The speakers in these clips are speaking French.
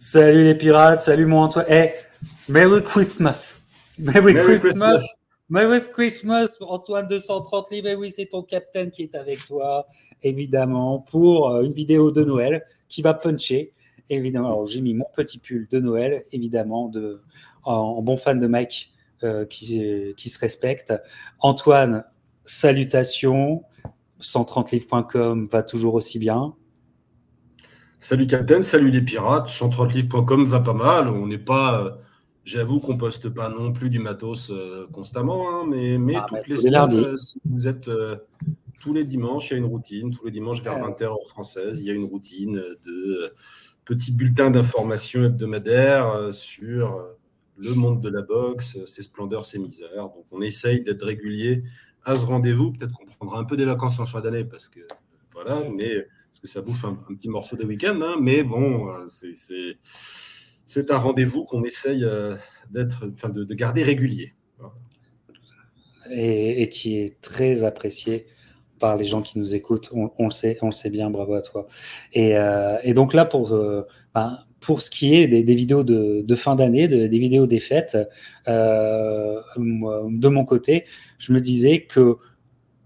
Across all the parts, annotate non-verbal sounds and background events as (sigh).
Salut les pirates, salut mon Antoine. Hey, Merry Christmas. Merry, Christmas. Merry Christmas, Antoine 230 livres. Et oui, c'est ton capitaine qui est avec toi, évidemment, pour euh, une vidéo de Noël qui va puncher. Évidemment, alors j'ai mis mon petit pull de Noël, évidemment, de, en, bon fan de Mike euh, qui, qui se respecte. Antoine, salutations. 130livres.com va toujours aussi bien. Salut Captain, salut les pirates. 130livres.com va pas mal. On n'est pas. Euh, j'avoue qu'on poste pas non plus du matos euh, constamment, hein, mais, mais ah, toutes les semaines, euh, vous êtes tous les dimanches, il y a une routine. Tous les dimanches vers 20h heure française, il y a une routine de petits bulletins d'information hebdomadaires sur le monde de la boxe, ses splendeurs, ses misères. Donc on essaye d'être régulier à ce rendez-vous. Peut-être qu'on prendra un peu des vacances en fin d'année parce que voilà, mais parce que ça bouffe un, petit morceau de week-end. Hein, mais bon, euh, c'est un rendez-vous qu'on essaye euh, d'être, enfin, de, garder régulier. Et, qui est très apprécié par les gens qui nous écoutent. On, le sait, on le sait bien. Bravo à toi. Et, euh, donc là, ben, pour ce qui est des, vidéos de, fin d'année, des vidéos des fêtes, de mon côté, je me disais que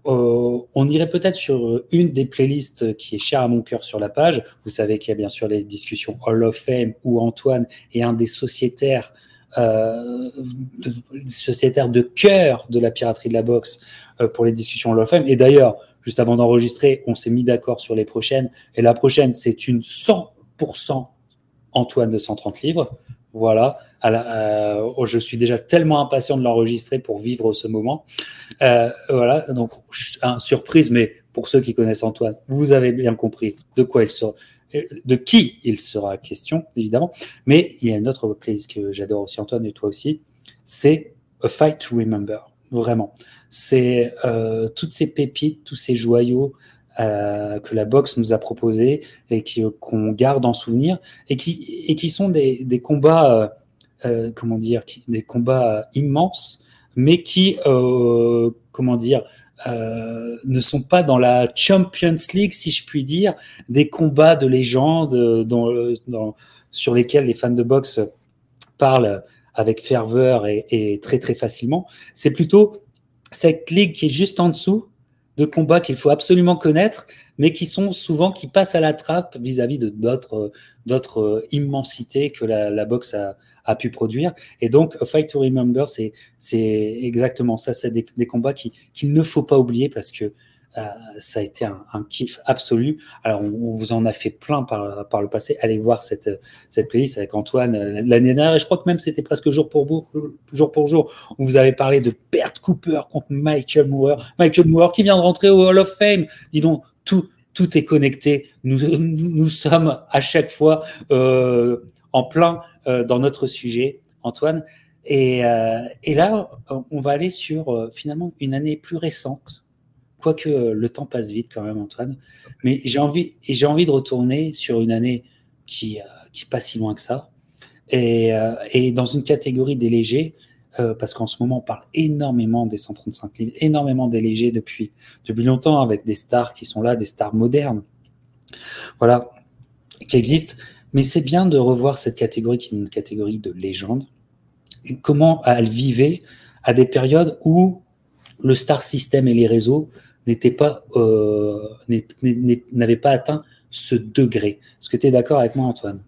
euh, on irait peut-être sur une des playlists qui est chère à mon cœur sur la page. Vous savez qu'il y a bien sûr les discussions Hall of Fame où Antoine est un des sociétaires, euh, de, sociétaires de cœur de la piraterie de la boxe euh, pour les discussions Hall of Fame. Et d'ailleurs, juste avant d'enregistrer, on s'est mis d'accord sur les prochaines. Et la prochaine, c'est une 100% Antoine de 130 livres. Voilà. Euh, oh, je suis déjà tellement impatient de l'enregistrer pour vivre ce moment. Euh, voilà. Donc, surprise, mais pour ceux qui connaissent Antoine, vous avez bien compris de quoi il sera, de qui il sera question, évidemment. Mais il y a une autre playlist que j'adore aussi, Antoine, et toi aussi. C'est A Fight to Remember. Vraiment. C'est euh, toutes ces pépites, tous ces joyaux, que la boxe nous a proposés et qu'on garde en souvenir et qui, et qui sont des, des combats euh, comment dire, des combats immenses, mais qui, euh, comment dire, euh, ne sont pas dans la Champions League, si je puis dire, des combats de légende sur lesquels les fans de boxe parlent avec ferveur et, très très facilement. C'est plutôt cette ligue qui est juste en dessous de combats qu'il faut absolument connaître, mais qui sont souvent qui passent à la trappe vis-à-vis d'autres d'autres immensités que la, boxe a, pu produire. Et donc, A Fight to Remember, c'est exactement ça. C'est des, combats qu'il ne faut pas oublier parce que euh, ça a été un, kiff absolu. Alors, on, vous en a fait plein par, par le passé. Allez voir cette, cette playlist avec Antoine euh, l'année dernière. Et je crois que même c'était presque jour pour, jour pour jour. On vous avait parlé de Bert Cooper contre Michael Moore. Michael Moore qui vient de rentrer au Hall of Fame. Dis donc, tout, tout est connecté. Nous, nous sommes à chaque fois euh, en plein euh, dans notre sujet, Antoine. Et, euh, et, là, on va aller sur euh, finalement une année plus récente, quoique le temps passe vite quand même, Antoine. Mais j'ai envie, et j'ai envie de retourner sur une année qui qui pas si loin que ça, et, et dans une catégorie des légers, parce qu'en ce moment on parle énormément des 135 livres, énormément des légers depuis depuis longtemps, avec des stars qui sont là, des stars modernes, voilà, qui existent. Mais c'est bien de revoir cette catégorie qui est une catégorie de légende. Comment elle vivait à des périodes où le star system et les réseaux n'étaient pas, euh, n'avaient pas atteint ce degré. Est-ce que tu es d'accord avec moi, Antoine?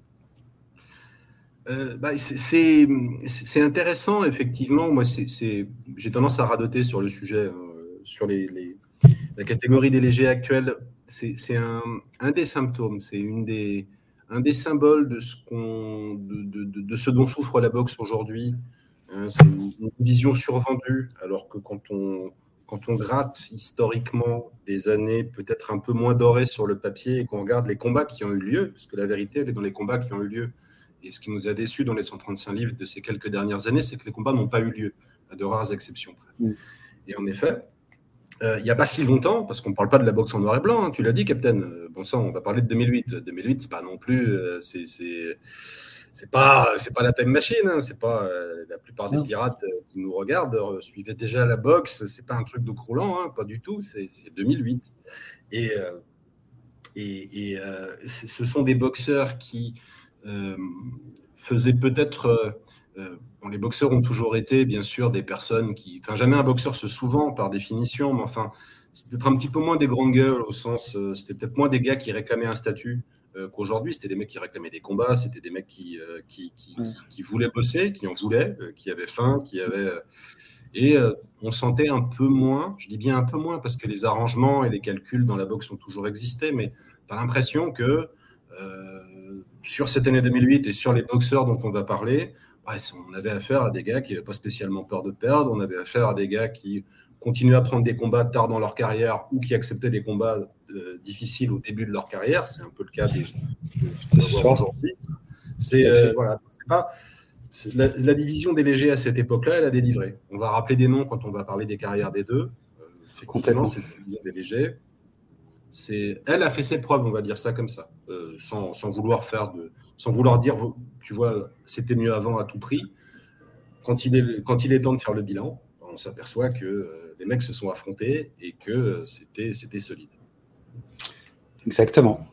Euh, bah, c'est intéressant, effectivement. Moi, j'ai tendance à radoter sur le sujet, euh, sur les, la catégorie des légers actuels. C'est un, des symptômes, c'est une un des symboles de ce, de, ce dont souffre la boxe aujourd'hui. Hein, c'est une, vision survendue, alors que quand on, quand on gratte historiquement des années peut-être un peu moins dorées sur le papier et qu'on regarde les combats qui ont eu lieu, parce que la vérité, elle est dans les combats qui ont eu lieu. Et ce qui nous a déçus dans les 135 livres de ces quelques dernières années, c'est que les combats n'ont pas eu lieu, à de rares exceptions mm. Et en effet, euh, il n'y a pas si longtemps, parce qu'on ne parle pas de la boxe en noir et blanc, hein, tu l'as dit, Captain. Euh, bon sang, on va parler de 2008. 2008, c'est pas non plus. Euh, c'est c'est pas c'est pas la time machine hein, c'est pas la plupart des pirates qui nous regardent suivaient déjà la boxe c'est pas un truc de croulant hein, pas du tout c'est 2008 et et, et ce sont des boxeurs qui faisait peut-être. les boxeurs ont toujours été, bien sûr, des personnes qui. Enfin, jamais un boxeur se souvent, par définition, mais enfin, c'était peut-être un petit peu moins des grandes gueules, au sens. c'était peut-être moins des gars qui réclamaient un statut. Euh, qu'aujourd'hui. C'était des mecs qui réclamaient des combats, c'était des mecs qui, euh, qui, qui, voulaient bosser, qui en voulaient, euh, qui avaient faim, qui avaient. Et on sentait un peu moins, je dis bien un peu moins parce que les arrangements et les calculs dans la boxe ont toujours existé, mais tu as l'impression que sur cette année 2008 et sur les boxeurs dont on va parler, on avait affaire à des gars qui n'avaient pas spécialement peur de perdre, on avait affaire à des gars qui continuaient à prendre des combats tard dans leur carrière ou qui acceptaient des combats euh, difficiles au début de leur carrière. C'est un peu le cas de, de, aujourd'hui. C'est euh, voilà, pas la, division des légers à cette époque-là, elle a délivré. On va rappeler des noms quand on va parler des carrières des deux. Euh, c'est complètement cette division des légers. C'est, elle a fait ses preuves, on va dire ça comme ça, sans, sans, vouloir faire de, sans vouloir dire, tu vois, c'était mieux avant à tout prix. Quand il est, quand il est temps de faire le bilan, on s'aperçoit que les mecs se sont affrontés et que c'était, c'était solide. Exactement.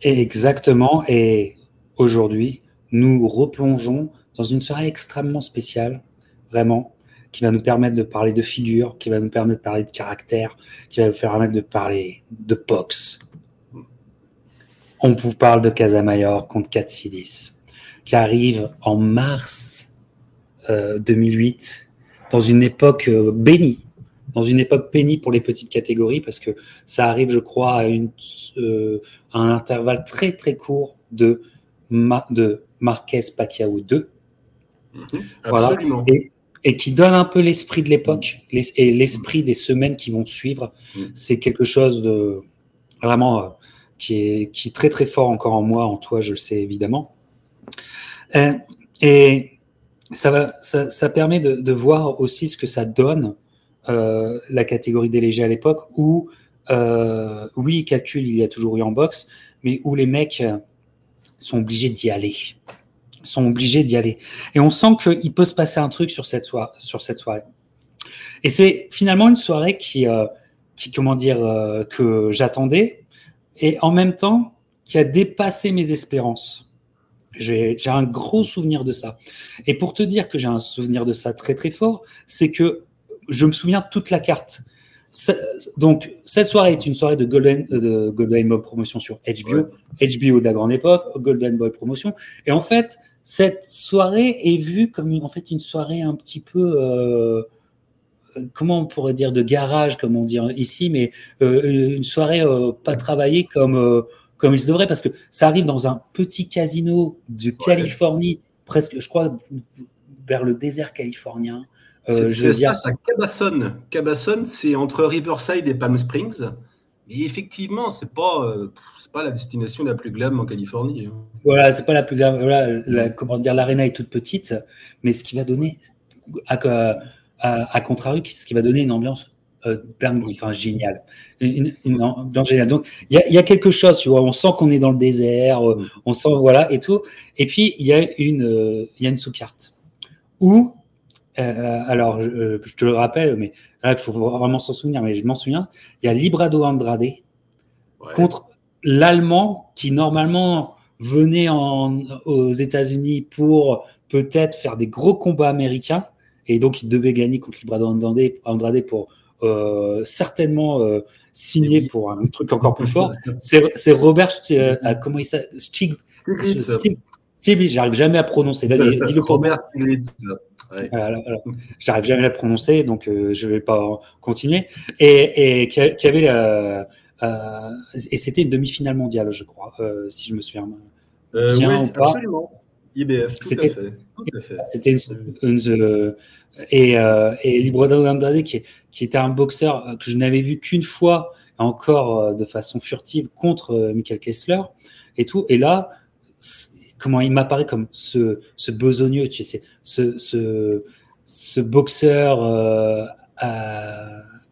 Exactement. Et aujourd'hui, nous replongeons dans une soirée extrêmement spéciale, vraiment, qui va nous permettre de parler de figures, qui va nous permettre de parler de caractère, qui va nous permettre de parler de boxe. On vous parle de Casamayor contre Katsidis, qui arrive en mars 2008, euh, dans une époque euh, bénie dans une époque pénible pour les petites catégories parce que ça arrive, je crois, à, une, euh, un intervalle très très court de, de Marquez Pacquiao 2. Mhm. Absolument. Et, qui donne un peu l'esprit de l'époque et l'esprit des semaines qui vont suivre. Mhm. C'est quelque chose de vraiment euh, qui, est, qui est très très fort encore en moi, en toi, je le sais évidemment. Euh, et ça, va, ça, ça permet de, de, voir aussi ce que ça donne euh, la catégorie des légers à l'époque où, euh, oui, calcul, il y a toujours eu en boxe, mais où les mecs euh, sont obligés d'y aller. Sont obligés d'y aller. Et on sent qu'il peut se passer un truc sur cette, soirée. Sur cette soirée. Et c'est finalement une soirée qui, qui comment dire, que j'attendais et en même temps qui a dépassé mes espérances. J'ai un gros souvenir de ça. Et pour te dire que j'ai un souvenir de ça très très fort, c'est que je me souviens de toute la carte. Donc, cette soirée est une soirée de Golden, de Golden Boy Promotion sur HBO, HBO de la grande époque, Golden Boy Promotion. Et en fait, cette soirée est vue comme une, en fait une soirée un petit peu, euh, comment on pourrait dire, de garage, comme on dit ici, mais euh, une soirée euh, pas travaillée comme, comme il se devrait, parce que ça arrive dans un petit casino de Californie, presque, je crois, vers le désert californien. Euh, à Cabasson. Cabasson, c'est entre Riverside et Palm Springs. Et effectivement, c'est pas, euh, pas la destination la plus glam en Californie. Hein. Voilà, c'est pas la plus glam. Voilà, la, comment dire, l'arena est toute petite, mais ce qui va donner, à, à, à contrario, ce qui va donner une ambiance euh, enfin géniale, une, ambiance géniale. Donc il y, y a, quelque chose, tu vois, on sent qu'on est dans le désert, euh, on sent voilà et tout. Et puis il y a une, il y a une sous-carte où euh, alors, euh, je te le rappelle, mais là, il faut vraiment s'en souvenir, mais je m'en souviens. Il y a Librado Andrade contre l'Allemand qui, normalement, venait aux États-Unis pour peut-être faire des gros combats américains. Et donc, il devait gagner contre Librado Andrade pour euh, certainement signer pour un truc encore plus fort. (laughs) C'est Robert, comment il s'appelle Stiglitz. J'arrive jamais à prononcer. Vas-y, (laughs) dis-le Robert Stiglitz. J'arrive jamais à la prononcer, donc euh, je vais pas continuer. Et, et qui, avait euh, euh, et c'était une demi-finale mondiale, je crois, si je me souviens bien. oui, absolument. IBF, tout c'était, C'était une, et, et Librado Andrade, qui, qui était un boxeur que je n'avais vu qu'une fois, encore de façon furtive, contre Michael Kessler et tout. Et là, comment il m'apparaît comme ce, ce besogneux, tu sais, ce, ce, ce boxeur euh,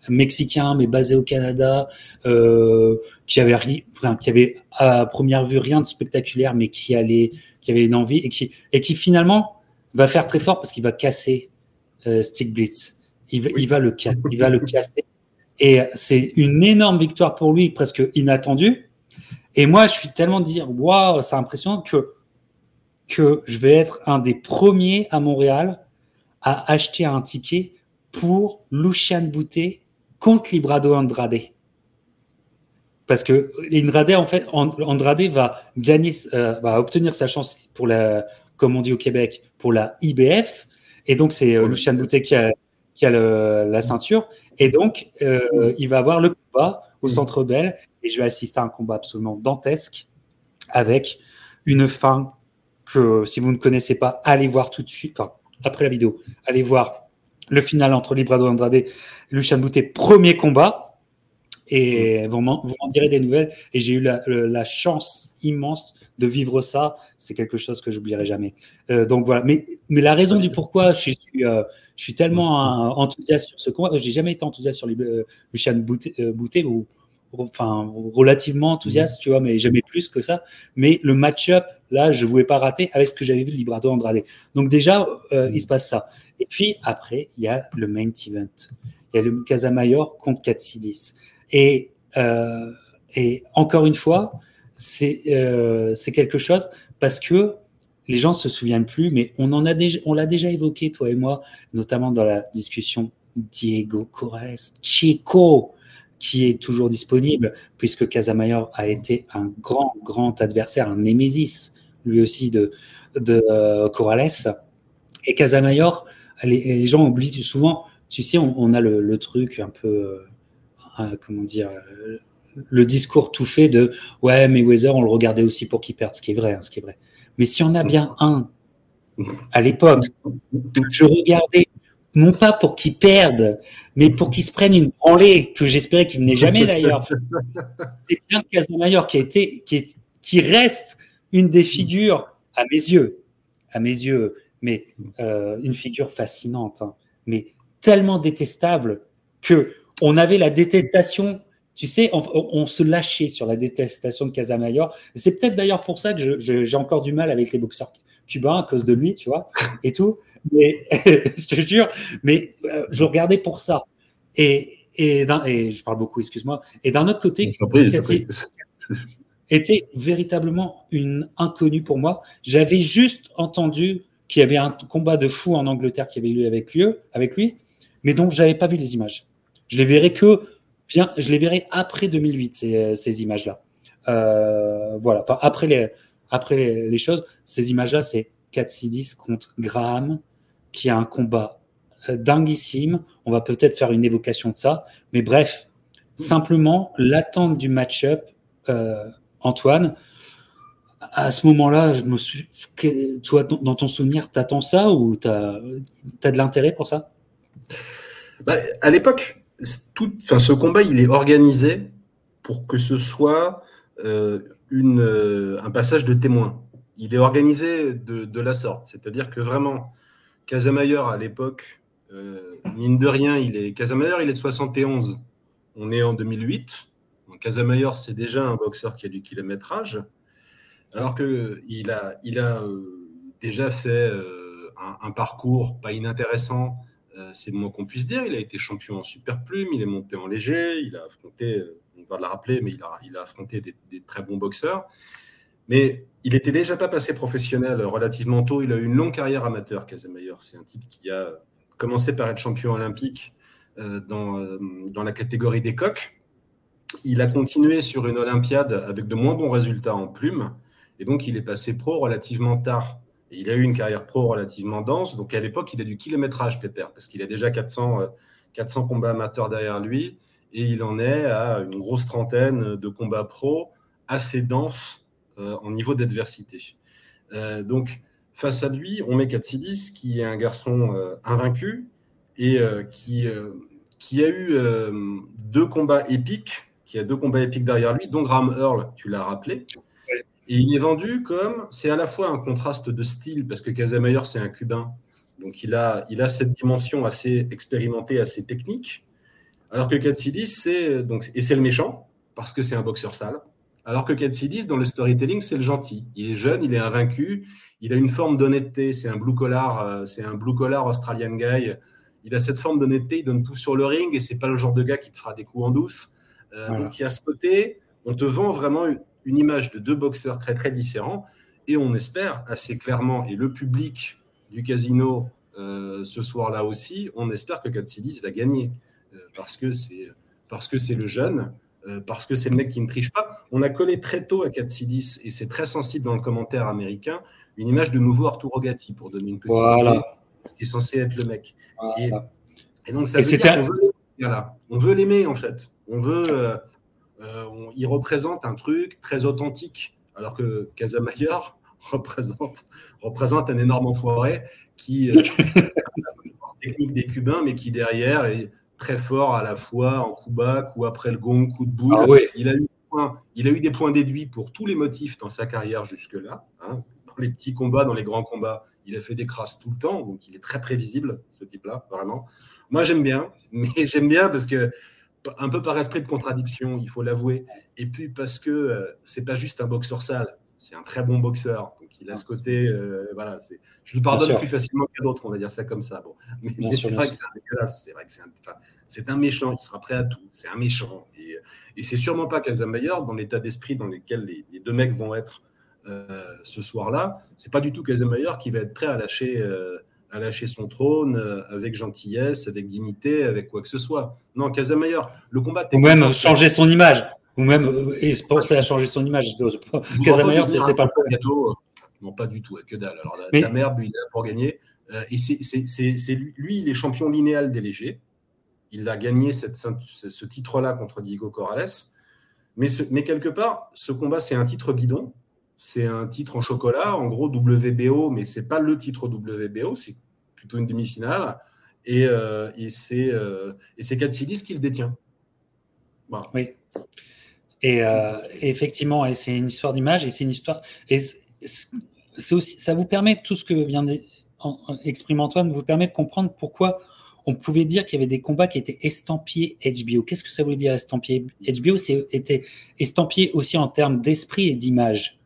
mexicain mais basé au Canada, euh, qui avait enfin, qui avait à première vue rien de spectaculaire, mais qui allait, qui avait une envie et qui et qui finalement va faire très fort parce qu'il va casser euh, Stick Blitz. Il, va, il va le il va le casser. Et c'est une énorme victoire pour lui, presque inattendue. Et moi, je suis tellement dire, waouh, c'est impressionnant que que je vais être un des premiers à Montréal à acheter un ticket pour Lucian Boutet contre Librado Andrade. Parce que Andrade, en fait, Andrade va gagner, euh, va obtenir sa chance pour la, comme on dit au Québec, pour la IBF. Et donc, c'est euh, Lucian Boutet qui a, qui a la ceinture. Et donc, euh, il va avoir le combat au Centre Bell. Et je vais assister à un combat absolument dantesque avec une fin que, si vous ne connaissez pas, allez voir tout de suite, après la vidéo, allez voir le final entre Librado Andrade et Lucian Boutet, premier combat. Et vous m'en direz des nouvelles. Et j'ai eu la, chance immense de vivre ça. C'est quelque chose que j'oublierai jamais. Euh, donc voilà. Mais, mais la raison du pourquoi je suis, euh, je suis tellement enthousiaste sur ce combat, j'ai jamais été enthousiaste sur euh, Lucian Boutet, Boutet ou, enfin relativement enthousiaste, tu vois, mais jamais plus que ça. Mais le match-up, là, je ne voulais pas rater avec ce que j'avais vu de Librado Andrade. Donc déjà, il se passe ça. Et puis après, il y a le main event. Il y a le Casamayor contre Katsidis. Et, euh, et encore une fois, c'est euh, quelque chose parce que les gens ne se souviennent plus, mais on l'a déjà évoqué, toi et moi, notamment dans la discussion Diego Corrales, Chico, qui est toujours disponible, puisque Casamayor a été un grand, grand adversaire, un némésis, lui aussi, de, de euh, Corrales. Et Casamayor, les, gens oublient souvent, tu sais, on, a le, truc un peu, euh, euh, comment dire, le discours tout fait de ouais, mais Weather, on le regardait aussi pour qu'il perde, ce qui est vrai, hein, ce qui est vrai. Mais si on a bien un à l'époque que je regardais non pas pour qu'il perde, mais pour qu'il se prenne une branlée que j'espérais qu'il n'ait jamais d'ailleurs. C'est bien Casamayor qui a qui, qui reste une des figures à mes yeux, à mes yeux, mais euh, une figure fascinante, hein. mais tellement détestable que on avait la détestation. Tu sais, on, se lâchait sur la détestation de Casamayor. C'est peut-être d'ailleurs pour ça que j'ai encore du mal avec les boxeurs cubains à cause de lui, tu vois, et tout. Mais (laughs) je te jure, mais euh, je le regardais pour ça. Et, et, et je parle beaucoup, excuse-moi. Et d'un autre côté, (laughs) était véritablement une inconnue pour moi. J'avais juste entendu qu'il y avait un combat de fou en Angleterre qui avait eu avec lui, avec lui mais dont je n'avais pas vu les images. Je les verrai que bien, je les verrai après 2008 ces, ces images-là. Euh, voilà. Enfin après les après les, choses, ces images-là, c'est Katsidis contre Graham, qui a un combat euh, dinguissime. On va peut-être faire une évocation de ça, mais bref, simplement l'attente du match-up, euh, Antoine à ce moment-là, je me suis. Toi, dans ton souvenir, t'attends ça ou tu as, de l'intérêt pour ça? Bah, À l'époque, enfin, ce combat, il est organisé pour que ce soit euh, euh, un passage de témoin. Il est organisé de, la sorte. C'est-à-dire que vraiment, Casamayor, à l'époque, euh, mine de rien, il est. Casamayor, il est de 71. On est en 2008. Casamayor, c'est déjà un boxeur qui a du kilométrage. Alors qu'il a, il a euh, déjà fait euh, un, parcours pas inintéressant, euh, c'est le moins qu'on puisse dire. Il a été champion en super plume, il est monté en léger, il a affronté, on va le rappeler, mais il a, il a affronté des, très bons boxeurs. Mais il était déjà pas passé professionnel relativement tôt. Il a eu une longue carrière amateur, Casemayer. C'est un type qui a commencé par être champion olympique dans, dans la catégorie des coqs. Il a continué sur une Olympiade avec de moins bons résultats en plume. Et donc, il est passé pro relativement tard. Et il a eu une carrière pro relativement dense. Donc, à l'époque, il a du kilométrage, Pépère, parce qu'il a déjà 400, 400 euh, combats amateurs derrière lui. Et il en est à une grosse trentaine de combats pro assez denses euh, en niveau d'adversité. Euh, donc, face à lui, on met Katsidis, qui est un garçon invaincu et qui, qui a eu deux combats épiques, qui a deux combats épiques derrière lui, dont Graham Earl, tu l'as rappelé. Et il est vendu comme, c'est à la fois un contraste de style, parce que Casamayor, c'est un Cubain, donc il a, il a cette dimension assez expérimentée, assez technique, alors que Katsidis, c'est, donc, et c'est le méchant, parce que c'est un boxeur sale, alors que Katsidis, dans le storytelling, c'est le gentil. Il est jeune, il est invaincu, il a une forme d'honnêteté, c'est un blue collar, euh, c'est un blue collar australian guy, il a cette forme d'honnêteté, il donne tout sur le ring, et c'est pas le genre de gars qui te fera des coups en douce. Euh, donc il y a ce côté, on te vend vraiment une image de deux boxeurs très très différents. et on espère assez clairement, et le public du casino ce soir-là aussi, on espère que Katsidis va gagner parce que c'est parce que c'est le jeune, parce que c'est le mec qui ne triche pas. On a collé très tôt à Katsidis, et c'est très sensible dans le commentaire américain, une image de nouveau Arturo Rogati pour donner une petite voilà. idée, ce qui est censé être le mec. Et, donc ça veut dire qu'on veut, on veut l'aimer en fait. On veut, euh, euh, il représente un truc très authentique, alors que Casamayor (laughs) représente, représente un énorme enfoiré qui euh, (laughs) technique des Cubains, mais qui derrière est très fort à la fois en coup coup après le gong, coup de boule. Ah il, a eu, il a eu des points déduits pour tous les motifs dans sa carrière jusque-là. Hein les petits combats, dans les grands combats, il a fait des crasses tout le temps, donc il est très prévisible, ce type-là, vraiment. Moi, j'aime bien, mais (laughs) j'aime bien parce que, un peu par esprit de contradiction, il faut l'avouer, et puis parce que euh, c'est pas juste un boxeur sale, c'est un très bon boxeur. Donc il a ce côté, euh, voilà, je le pardonne plus facilement qu'à d'autres, on va dire ça comme ça. Bon. (laughs) Mais, c'est vrai que c'est dégueulasse, c'est vrai que c'est un, méchant, il sera prêt à tout, c'est un méchant. Et, et c'est sûrement pas Casamayor dans l'état d'esprit dans lequel les, deux mecs vont être euh, ce soir-là, c'est pas du tout Casemiro qui va être prêt à lâcher, euh, à lâcher son trône euh, avec gentillesse, avec dignité, avec quoi que ce soit. Non, Casemiro, le combat. Ou même changer son image. Ou même et penser à changer son image. Casemiro, c'est pas le problème. Non, pas du tout, que dalle. Alors, la, merde, lui, il a pour gagner. et c'est lui, il est champion linéal des légers. Il a gagné cette, ce titre-là contre Diego Corrales. Mais, mais quelque part, ce combat, c'est un titre bidon c'est un titre en chocolat, en gros WBO, mais c'est pas le titre WBO, c'est plutôt une demi-finale. Et, euh, et c'est euh, qui le détient. Oui. Et, euh, effectivement, c'est une histoire d'image, et c'est une histoire. Et c'est aussi, ça vous permet, tout ce que vient d'exprimer Antoine, vous permet de comprendre pourquoi on pouvait dire qu'il y avait des combats qui étaient estampillés HBO. Qu'est-ce que ça voulait dire estampillé HBO C'était estampillé aussi en termes d'esprit et d'image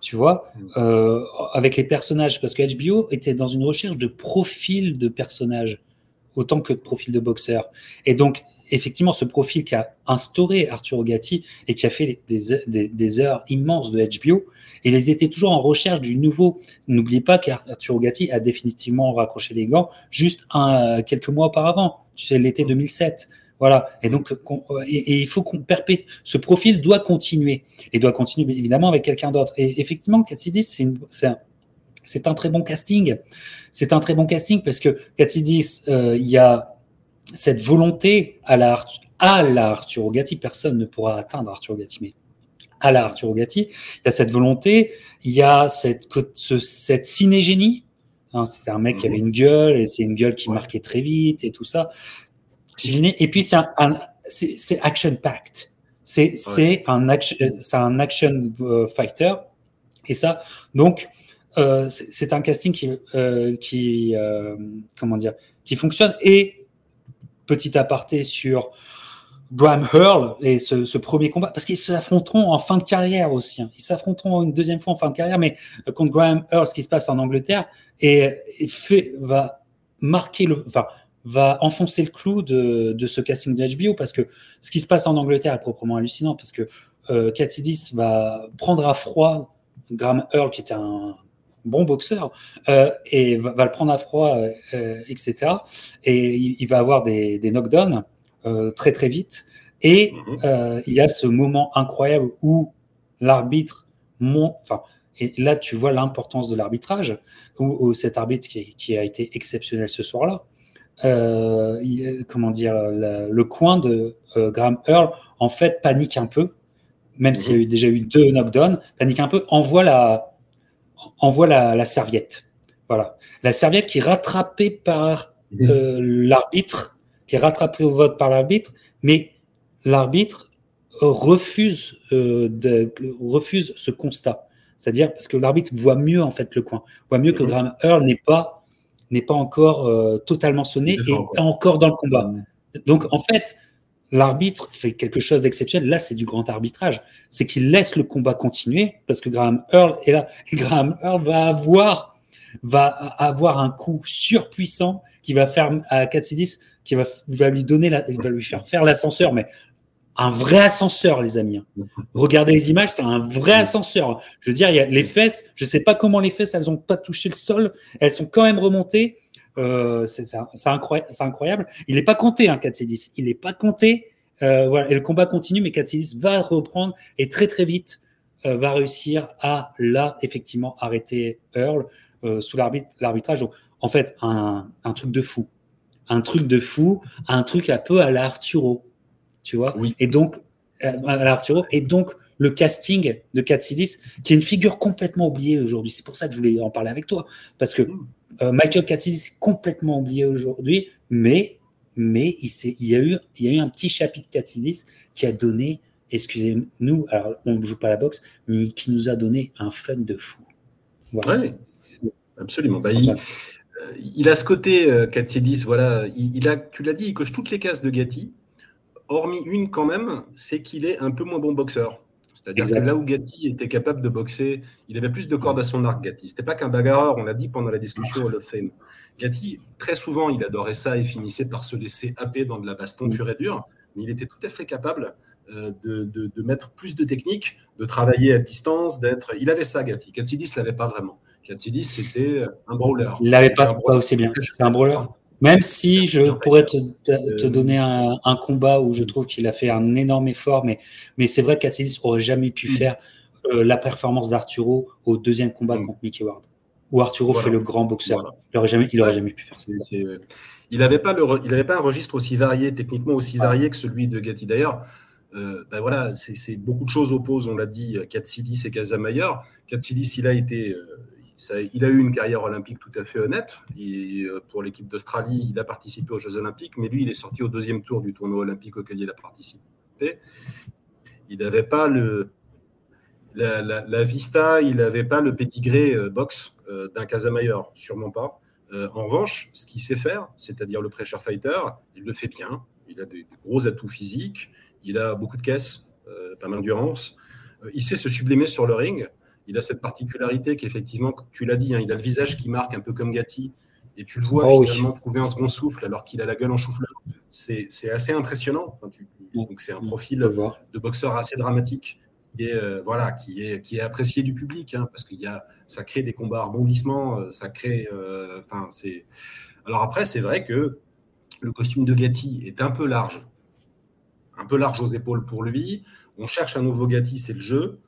tu vois, mm. euh, avec les personnages, parce que HBO était dans une recherche de profil de personnages autant que de profil de boxeur. Et donc, effectivement, ce profil qui a instauré Arthur Gatti et qui a fait des, des, heures immenses de HBO, et ils étaient toujours en recherche du nouveau. N'oubliez pas qu'Arthur Gatti a définitivement raccroché les gants juste un, quelques mois auparavant, c'est l'été 2007. Voilà. Et donc, et, il faut qu'on perpétue. Ce profil doit continuer. Et doit continuer, évidemment, avec quelqu'un d'autre. Et effectivement, Katsidis, c'est un, c'est un très bon casting. C'est un très bon casting parce que Katsidis, euh, il y a cette volonté à la, à la Arturo Gatti. Personne ne pourra atteindre Arturo Gatti, mais à la Arturo Gatti, il y a cette volonté, il y a cette, cette cinégénie. Hein, c'est un mec qui avait une gueule et c'est une gueule qui marquait très vite et tout ça. Et puis, c'est un, c'est action-packed. C'est un, action, un action euh, fighter. Et ça, donc, euh, c'est un casting qui, euh, qui comment dire, qui fonctionne. Et petit aparté sur Graham Hurl et ce, premier combat, parce qu'ils s'affronteront en fin de carrière aussi. Hein. Ils s'affronteront une deuxième fois en fin de carrière, mais contre Graham Hurl, ce qui se passe en Angleterre, et, et fait, va marquer le, enfin, va enfoncer le clou de, de, ce casting de HBO parce que ce qui se passe en Angleterre est proprement hallucinant parce que euh, Katsidis va prendre à froid Graham Earl qui était un bon boxeur euh, et va, le prendre à froid euh, etc et il, va avoir des, des knockdowns euh, très très vite et mhm. euh, il y a ce moment incroyable où l'arbitre monte enfin et là tu vois l'importance de l'arbitrage où, cet arbitre qui, qui a été exceptionnel ce soir-là euh, comment dire, le coin de euh, Graham Earl, en fait, panique un peu, même s'il y a eu, déjà eu deux knockdowns, panique un peu, envoie la, envoie la, serviette. Voilà. La serviette qui est rattrapée par euh, l'arbitre, qui est rattrapée au vote par l'arbitre, mais l'arbitre refuse, de, refuse ce constat. C'est-à-dire parce que l'arbitre voit mieux en fait le coin, voit mieux que Graham Earl n'est pas n'est pas encore euh, totalement sonné et encore dans le combat. Donc en fait, l'arbitre fait quelque chose d'exceptionnel. Là, c'est du grand arbitrage. C'est qu'il laisse le combat continuer parce que Graham Earl est là. Et (laughs) Graham Earl va avoir, va avoir un coup surpuissant qui va faire à Katsidis, qui va, va lui donner, la, il va lui faire faire l'ascenseur, mais un vrai ascenseur, les amis. Hein. Regardez les images, c'est un vrai ascenseur. Je veux dire, il y a les fesses, je ne sais pas comment les fesses, elles n'ont pas touché le sol, elles sont quand même remontées. Euh, c'est incroyable, Il n'est pas compté, hein, 4C10. Il n'est pas compté. Euh, voilà. Et le combat continue, mais 4C10 va reprendre et très très vite euh, va réussir à là, effectivement, arrêter Earl sous l'arbitrage. En fait, un, un truc de fou. Un truc de fou, un truc un peu à la Arturo tu vois. Oui. Et donc, euh, Arturo, et donc le casting de Katsidis, qui est une figure complètement oubliée aujourd'hui. C'est pour ça que je voulais en parler avec toi, parce que euh, Michael Katsidis est complètement oublié aujourd'hui, mais mais il, il, y a eu, il y a eu un petit chapitre Katsidis qui a donné, excusez-nous, alors on ne joue pas la boxe, mais qui nous a donné un fun de fou. Oui, absolument. Bah, il, euh, il, a ce côté, Katsidis, voilà, il, il, a, tu l'as dit, il coche toutes les cases de Gatti hormis une quand même, c'est qu'il est un peu moins bon boxeur. C'est-à-dire que là où Gatti était capable de boxer, il avait plus de cordes à son arc, Gatti. C'était pas qu'un bagarreur, on l'a dit pendant la discussion Hall of Fame. Gatti, très souvent, il adorait ça et finissait par se laisser happer dans de la baston mm. pure et dure, mais il était tout à fait capable euh, de, mettre plus de technique, de travailler à distance, d'être. Il avait ça, Gatti. Katsidis ne l'avait pas vraiment. Katsidis, c'était un brawler. Il l'avait pas, pas aussi bien. C'est un brawler. Même si je pourrais te, te donner un, un, combat où je trouve qu'il a fait un énorme effort, mais, mais c'est vrai qu'Assis aurait jamais pu mm. faire euh, la performance d'Arturo au deuxième combat mm. contre Mickey Ward, où Arturo fait le grand boxeur. Il n'aurait jamais, il aurait jamais pu faire ça. il n'avait pas, le, pas un registre aussi varié, techniquement aussi varié que celui de Gatti. D'ailleurs, euh, ben voilà, c'est beaucoup de choses opposent, on l'a dit, Katsidis et Casamayor. Katsidis, il a été, il a eu une carrière olympique tout à fait honnête. Euh, pour l'équipe d'Australie, il a participé aux Jeux olympiques, mais lui, il est sorti au deuxième tour du tournoi olympique auquel il a participé. Il n'avait pas le, la, vista, il n'avait pas le pédigré euh, boxe euh, d'un Casamayor, sûrement pas. en revanche, ce qu'il sait faire, c'est-à-dire le pressure fighter, il le fait bien. Il a des, gros atouts physiques, il a beaucoup de caisses, pas d'endurance. il sait se sublimer sur le ring il a cette particularité qu'effectivement, tu l'as dit, hein, il a le visage qui marque un peu comme Gatti. Et tu le vois oh finalement trouver un second souffle alors qu'il a la gueule en chou C'est assez impressionnant. donc c'est un profil de boxeur assez dramatique et euh, voilà, qui est, qui est apprécié du public hein, parce qu'il y a, ça crée des combats à rebondissement, euh, ça crée. Euh, enfin, c'est. Alors après, c'est vrai que le costume de Gatti est un peu large, un peu large aux épaules pour lui. On cherche un nouveau Gatti, c'est le jeu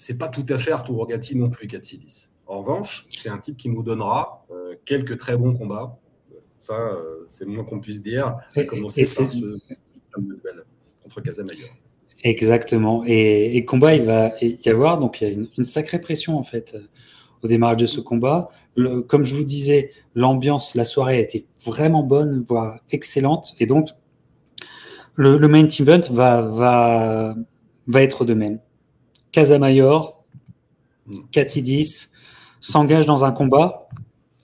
c'est pas tout à fait Arturo Gatti non plus, Katsilis. En revanche, c'est un type qui nous donnera euh, quelques très bons combats. Ça, euh, c'est le moins qu'on puisse dire. À commencer par ce contre Casamayor. Exactement. Et, combat, il va y avoir donc il y a une, sacrée pression en fait euh, au démarrage de ce combat. comme je vous disais, l'ambiance, la soirée a été vraiment bonne, voire excellente. Et donc, le, main event va, va, va être de même. Casamayor, Katidis s'engage dans un combat.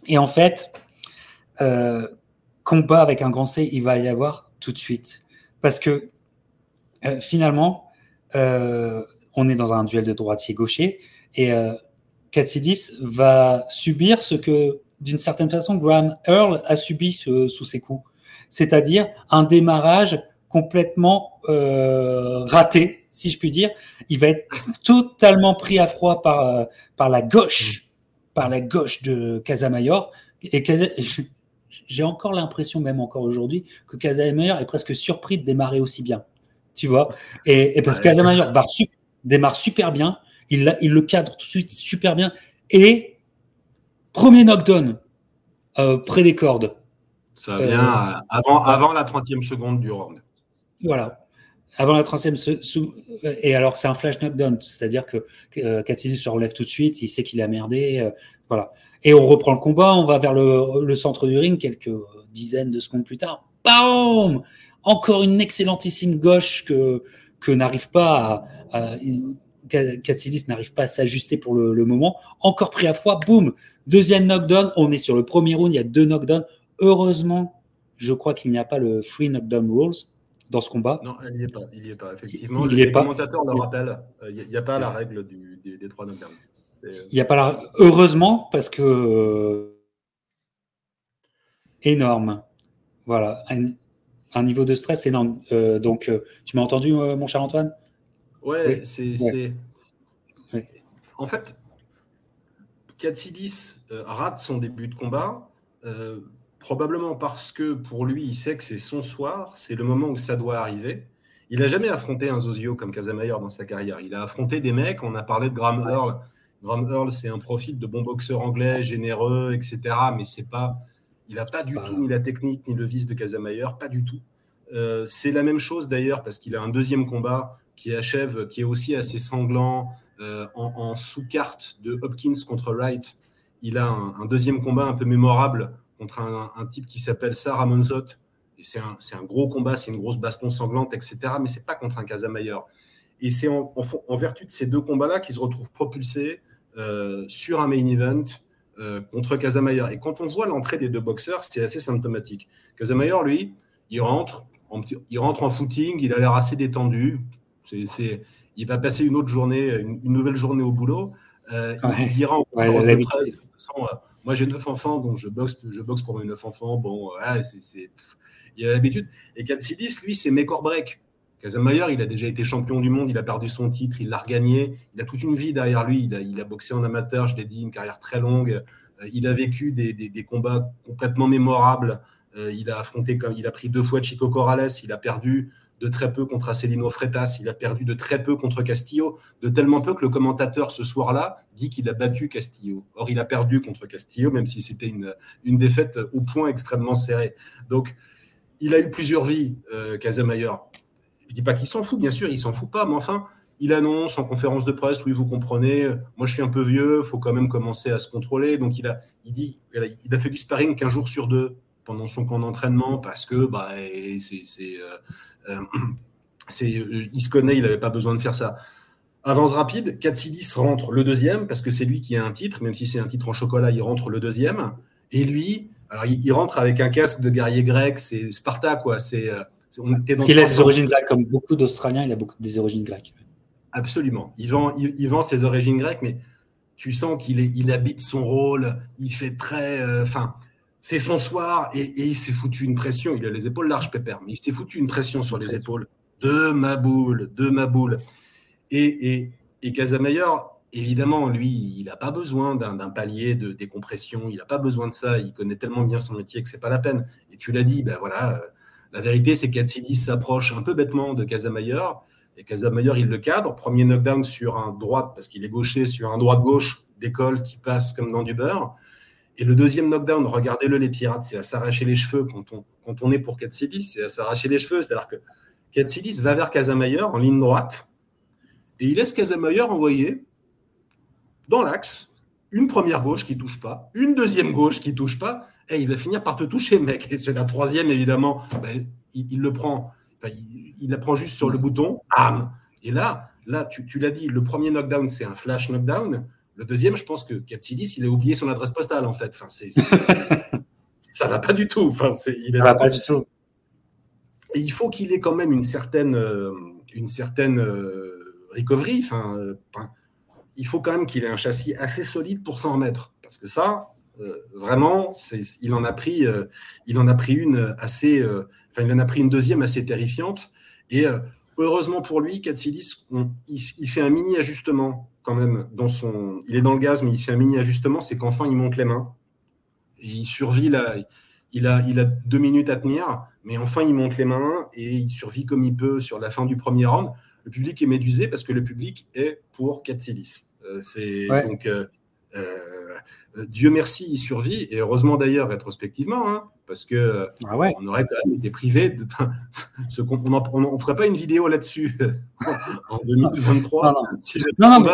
Et en fait, euh, combat avec un grand C, il va y avoir tout de suite. Parce que euh, finalement, euh, on est dans un duel de droitier-gaucher et Katidis va subir ce que, d'une certaine façon, Graham Earl a subi sous ses coups. C'est-à-dire un démarrage complètement raté si je puis dire, il va être totalement pris à froid par, euh, par la gauche, par la gauche de Casamayor. Et j'ai encore l'impression, même encore aujourd'hui, que Casamayor est presque surpris de démarrer aussi bien. Tu vois? Et, parce que Casamayor démarre super bien, il, il le cadre tout de suite super bien. Et premier knockdown euh, près des cordes. Ça vient euh, avant, avant la 30e seconde du round. Voilà avant la 30e, et alors c'est un flash knockdown, c'est-à-dire que euh, se relève tout de suite, il sait qu'il a merdé, euh, voilà. Et on reprend le combat, on va vers le, centre du ring quelques dizaines de secondes plus tard. Bam Encore une excellentissime gauche que, que n'arrive pas à, à n'arrive pas à s'ajuster pour le, moment. Encore pris à froid, boum Deuxième knockdown, on est sur le premier round, il y a deux knockdowns. Heureusement, je crois qu'il n'y a pas le free knockdown rules dans ce combat. Non, il n'y est pas. Il n'y est pas. Effectivement, les commentateurs le rappellent. Euh, il n'y a, pas la règle du, des, trois knockdowns. Il n'y a pas la. Heureusement, parce que. Euh, énorme. Voilà. un niveau de stress énorme. donc, tu m'as entendu, mon cher Antoine? Ouais, c'est. En fait, Katsidis rate son début de combat, probablement parce que pour lui, il sait que c'est son soir, c'est le moment où ça doit arriver. Il n'a jamais affronté un Zozio comme Casamayor dans sa carrière. Il a affronté des mecs, on a parlé de Graham Earl. Graham Earl, c'est un profil de bon boxeur anglais, généreux, etc. Mais c'est pas, il n'a pas du tout ni la technique ni le vice de Casamayor, pas du tout. Euh, c'est la même chose d'ailleurs parce qu'il a un deuxième combat qui achève, qui est aussi assez sanglant euh, en, sous-carte de Hopkins contre Wright. Il a un, deuxième combat un peu mémorable contre un, type qui s'appelle Sarah Monzot c'est un, gros combat, c'est une grosse baston sanglante, etc. Mais c'est pas contre un Casamayor. Et c'est en, vertu de ces deux combats-là qu'il se retrouve propulsé euh, sur un main event euh, contre Casamayor. Et quand on voit l'entrée des deux boxeurs, c'est assez symptomatique. Casamayor, lui, il rentre, en, il rentre en footing, il a l'air assez détendu. C'est, il va passer une autre journée, une, nouvelle journée au boulot. Euh, il ira en moi, j'ai neuf enfants, donc je boxe, je boxe pour mes neuf enfants. Bon, c'est il a l'habitude. Et Katsidis, lui, c'est make or break. Kazamayer, il a déjà été champion du monde, il a perdu son titre, il l'a regagné. Il a toute une vie derrière lui. Il a, boxé en amateur, je l'ai dit, une carrière très longue. Euh, il a vécu des, des, combats complètement mémorables. Euh, il a affronté, il a pris deux fois Chico Corrales, il a perdu de très peu contre Acelino Freitas, il a perdu de très peu contre Castillo, de tellement peu que le commentateur ce soir-là dit qu'il a battu Castillo. Or, il a perdu contre Castillo, même si c'était une, une défaite au point extrêmement serré. Donc, il a eu plusieurs vies, euh, Casamayor. Je dis pas qu'il s'en fout, bien sûr, il s'en fout pas, mais enfin, il annonce en conférence de presse, oui, vous comprenez, moi je suis un peu vieux, il faut quand même commencer à se contrôler. Donc il a, il dit, il a fait du sparring qu'un jour sur deux pendant son camp d'entraînement parce que bah, c'est, euh, (clears throat) il se connaît, il n'avait pas besoin de faire ça. Avance rapide, Katsidis rentre le deuxième parce que c'est lui qui a un titre, même si c'est un titre en chocolat, il rentre le deuxième. Et lui, alors, il, rentre avec un casque de guerrier grec, c'est Sparta, quoi. C'est, euh, on était Parce qu'il a des origines grecques, comme beaucoup d'Australiens, il a beaucoup des origines grecques. Absolument. Il vend, il, vend ses origines grecques, mais tu sens qu'il il habite son rôle, il fait très. Euh, c'est son soir et, il s'est foutu une pression. Il a les épaules larges, Pépère, mais il s'est foutu une pression sur les épaules de ma boule, de ma boule. Et, et, et évidemment, lui, il n'a pas besoin d'un palier de décompression, il n'a pas besoin de ça, il connaît tellement bien son métier que c'est pas la peine. Et tu l'as dit, ben voilà, la vérité, c'est qu'Atsidis s'approche un peu bêtement de Casamayor, et Casamayor, il le cadre. Premier knockdown sur un droite, parce qu'il est gaucher, sur un droite-gauche d'école qui passe comme dans du beurre. Et le deuxième knockdown, regardez-le, les pirates, c'est à s'arracher les cheveux quand on, quand on est pour Katsidis, c'est à s'arracher les cheveux. C'est-à-dire que Katsidis va vers Casamayor en ligne droite, et il laisse Casamayor envoyer dans l'axe, une première gauche qui touche pas, une deuxième gauche qui touche pas, et il va finir par te toucher, mec. Et c'est la troisième, évidemment, ben, il, le prend, il, la prend juste sur le bouton, bam. Et là, là, tu, l'as dit, le premier knockdown, c'est un flash knockdown. Le deuxième, je pense que Capsilis, il a oublié son adresse postale, en fait. Enfin, c'est, ça va pas du tout. Enfin, il va pas du tout. Et il faut qu'il ait quand même une certaine, euh, une certaine euh, recovery. Enfin, euh, il faut quand même qu'il ait un châssis assez solide pour s'en remettre. Parce que ça, vraiment, il en a pris, il en a pris une assez, enfin, il en a pris une deuxième assez terrifiante. Et heureusement pour lui, Katsilis, il, fait un mini ajustement quand même dans son, il est dans le gaz, mais il fait un mini ajustement, c'est qu'enfin il monte les mains et il survit là. Il a, il a deux minutes à tenir, mais enfin il monte les mains et il survit comme il peut sur la fin du premier round le public est médusé parce que le public est pour Katsilis. Euh, c'est donc euh, euh, Dieu merci, il survit et heureusement d'ailleurs rétrospectivement, hein, parce que ah on aurait quand même été privé de (laughs) ce qu'on on ne ferait pas une vidéo là-dessus (laughs) en 2023. Non, non,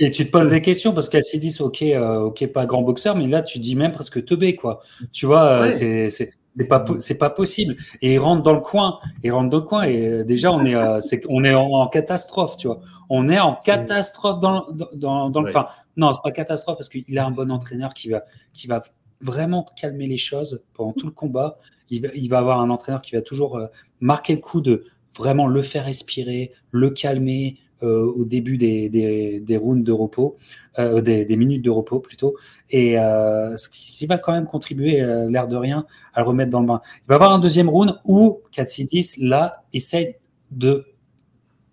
et, tu, te poses des questions parce qu'Alcidis, ok, ok, pas grand boxeur, mais là tu dis même presque teubé quoi. Tu vois, c'est c'est pas c'est pas possible. Et il rentre dans le coin, il rentre dans le coin et euh, déjà on est euh, c'est on est en, catastrophe, tu vois. On est en catastrophe dans dans, dans le enfin, non, c'est pas catastrophe parce qu'il a un bon entraîneur qui va qui va vraiment calmer les choses pendant tout le combat. Il va, avoir un entraîneur qui va toujours euh, marquer le coup de vraiment le faire respirer, le calmer, au début des, des, rounds de repos, des, minutes de repos plutôt, et ce qui va quand même contribuer, l'air de rien, à le remettre dans le bain. Il va avoir un deuxième round où Katsidis, là, essaie de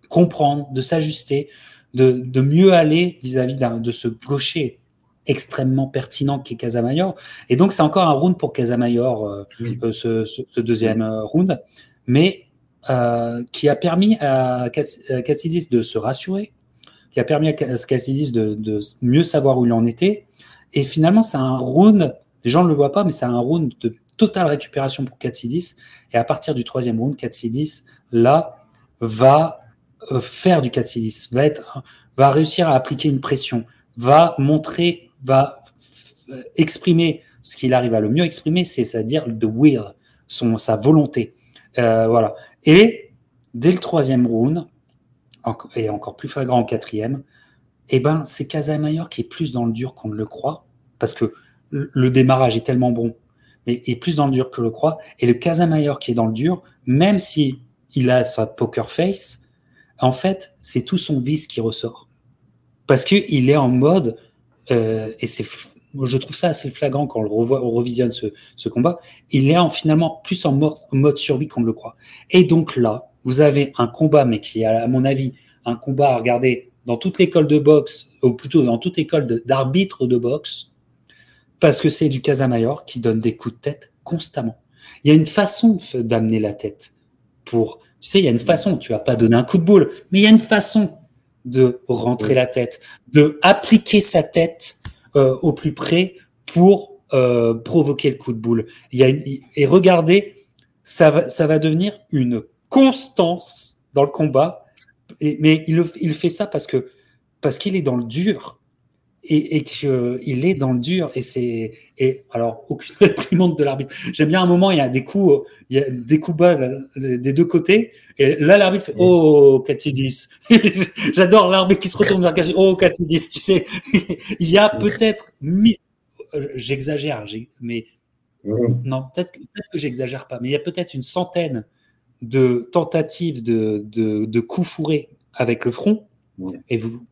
comprendre, de s'ajuster, de, de, mieux aller vis-à-vis de ce gaucher extrêmement pertinent qui est Casamayor. Et donc, c'est encore un round pour Casamayor, euh, euh, ce, ce, deuxième euh, round, mais qui a permis à Katsidis de se rassurer, qui a permis à Katsidis de, de, mieux savoir où il en était. Et finalement, c'est un round, les gens ne le voient pas, mais c'est un round de totale récupération pour Katsidis. Et à partir du troisième round, Katsidis, là, va faire du Katsidis, va, être, va réussir à appliquer une pression, va montrer va exprimer ce qu'il arrive à le mieux exprimer, c'est-à-dire the will, son, sa volonté. Euh, voilà. Et dès le troisième round, et encore plus flagrant au quatrième, eh ben, c'est Casamayor qui est plus dans le dur qu'on ne le croit, parce que le démarrage est tellement bon, mais est plus dans le dur que le croit. Et le Casamayor qui est dans le dur, même si il a sa poker face, en fait, c'est tout son vice qui ressort. Parce qu'il est en mode, euh, et c'est, je trouve ça assez flagrant quand on, revoit, on revisionne ce, combat. Il est en, finalement plus en mode, survie qu'on ne le croit. Et donc là, vous avez un combat, mais qui est, à mon avis, un combat à regarder dans toute l'école de boxe, ou plutôt dans toute école d'arbitre de, boxe, parce que c'est du Casamayor qui donne des coups de tête constamment. Il y a une façon d'amener la tête pour, tu sais, il y a une façon, tu vas pas donner un coup de boule, mais il y a une façon de rentrer la tête, de appliquer sa tête euh, au plus près pour euh, provoquer le coup de boule. Il y a et regardez, ça va, ça va devenir une constance dans le combat. Et, mais il, il fait ça parce que parce qu'il est dans le dur et, et qu'il est dans le dur et c'est et alors aucune (laughs) réprimande de l'arbitre. J'aime bien un moment il y a des coups il y a des coups bas des deux côtés et là l'arbitre fait oh Katidis. (laughs) J'adore l'arbitre qui se retourne vers Katidis. Oh Katidis, tu sais (laughs) il y a peut-être j'exagère mais non peut-être peut-être que j'exagère pas mais il y a peut-être une centaine de tentatives de, de, de coups fourrés avec le front et vous,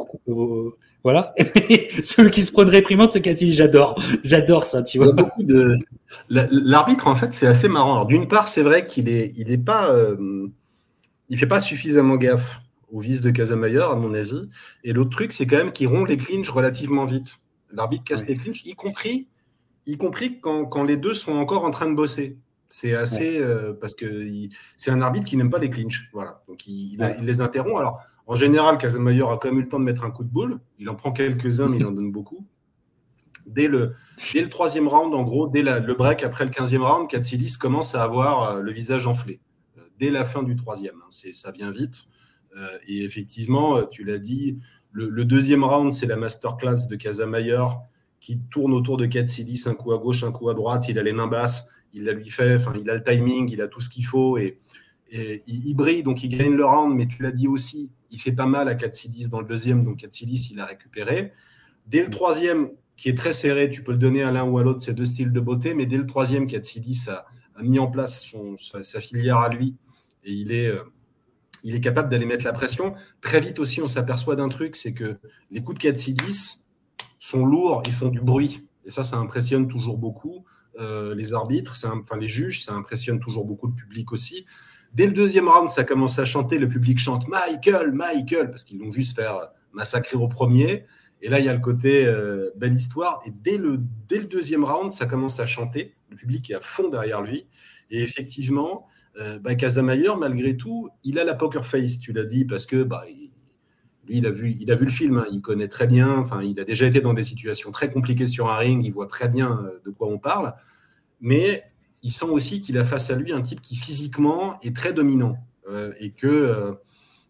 voilà. (laughs) Celui qui se prend une réprimande, c'est Cassis. J'adore. J'adore ça, tu vois. Beaucoup de... L'arbitre, en fait, c'est assez marrant. D'une part, c'est vrai qu'il est, il est pas, euh, il fait pas suffisamment gaffe au vice de Casamayor, à mon avis. Et l'autre truc, c'est quand même qu'il rompt les clinches relativement vite. L'arbitre casse les clinches, y compris, y compris quand, quand, les deux sont encore en train de bosser. C'est assez euh, parce que c'est un arbitre qui n'aime pas les clinches. Voilà. Donc il, il les interrompt. Alors en général, Casamayor a quand même eu le temps de mettre un coup de boule. Il en prend quelques-uns, mais il en donne (laughs) beaucoup. Dès le, dès le troisième round, en gros, dès le break après le quinzième round, Katsilis commence à avoir euh, le visage enflé. Euh, dès la fin du troisième, hein, ça vient vite. Euh, et effectivement, tu l'as dit, le, deuxième round, c'est la masterclass de Casamayor qui tourne autour de Katsilis, un coup à gauche, un coup à droite. Il a les mains basses, il la lui fait, enfin, il a le timing, il a tout ce qu'il faut. Et, il, brille, donc il gagne le round, mais tu l'as dit aussi, il fait pas mal à Katsilis dans le deuxième, donc Katsilis, il a récupéré. Dès le troisième, qui est très serré, tu peux le donner à l'un ou à l'autre, ces deux styles de beauté, mais dès le troisième, Katsilis a, a mis en place son, sa, filière à lui, et il est, euh, il est capable d'aller mettre la pression. Très vite aussi, on s'aperçoit d'un truc, c'est que les coups de Katsilis sont lourds, ils font du bruit, et ça, ça impressionne toujours beaucoup. Euh, les arbitres, enfin les juges, ça impressionne toujours beaucoup le public aussi. Dès le deuxième round, ça commence à chanter, le public chante Michael, Michael, parce qu'ils l'ont vu se faire massacrer au premier. Et là, il y a le côté euh, belle histoire. Et dès le, dès le deuxième round, ça commence à chanter. Le public est à fond derrière lui. Et effectivement, euh, bah, malgré tout, il a la poker face, tu l'as dit, parce que bah, lui, il a vu, il a vu le film, hein. il connaît très bien. Enfin, il a déjà été dans des situations très compliquées sur un ring. Il voit très bien euh, de quoi on parle. Mais il sent aussi qu'il a face à lui un type qui physiquement est très dominant euh, et que euh,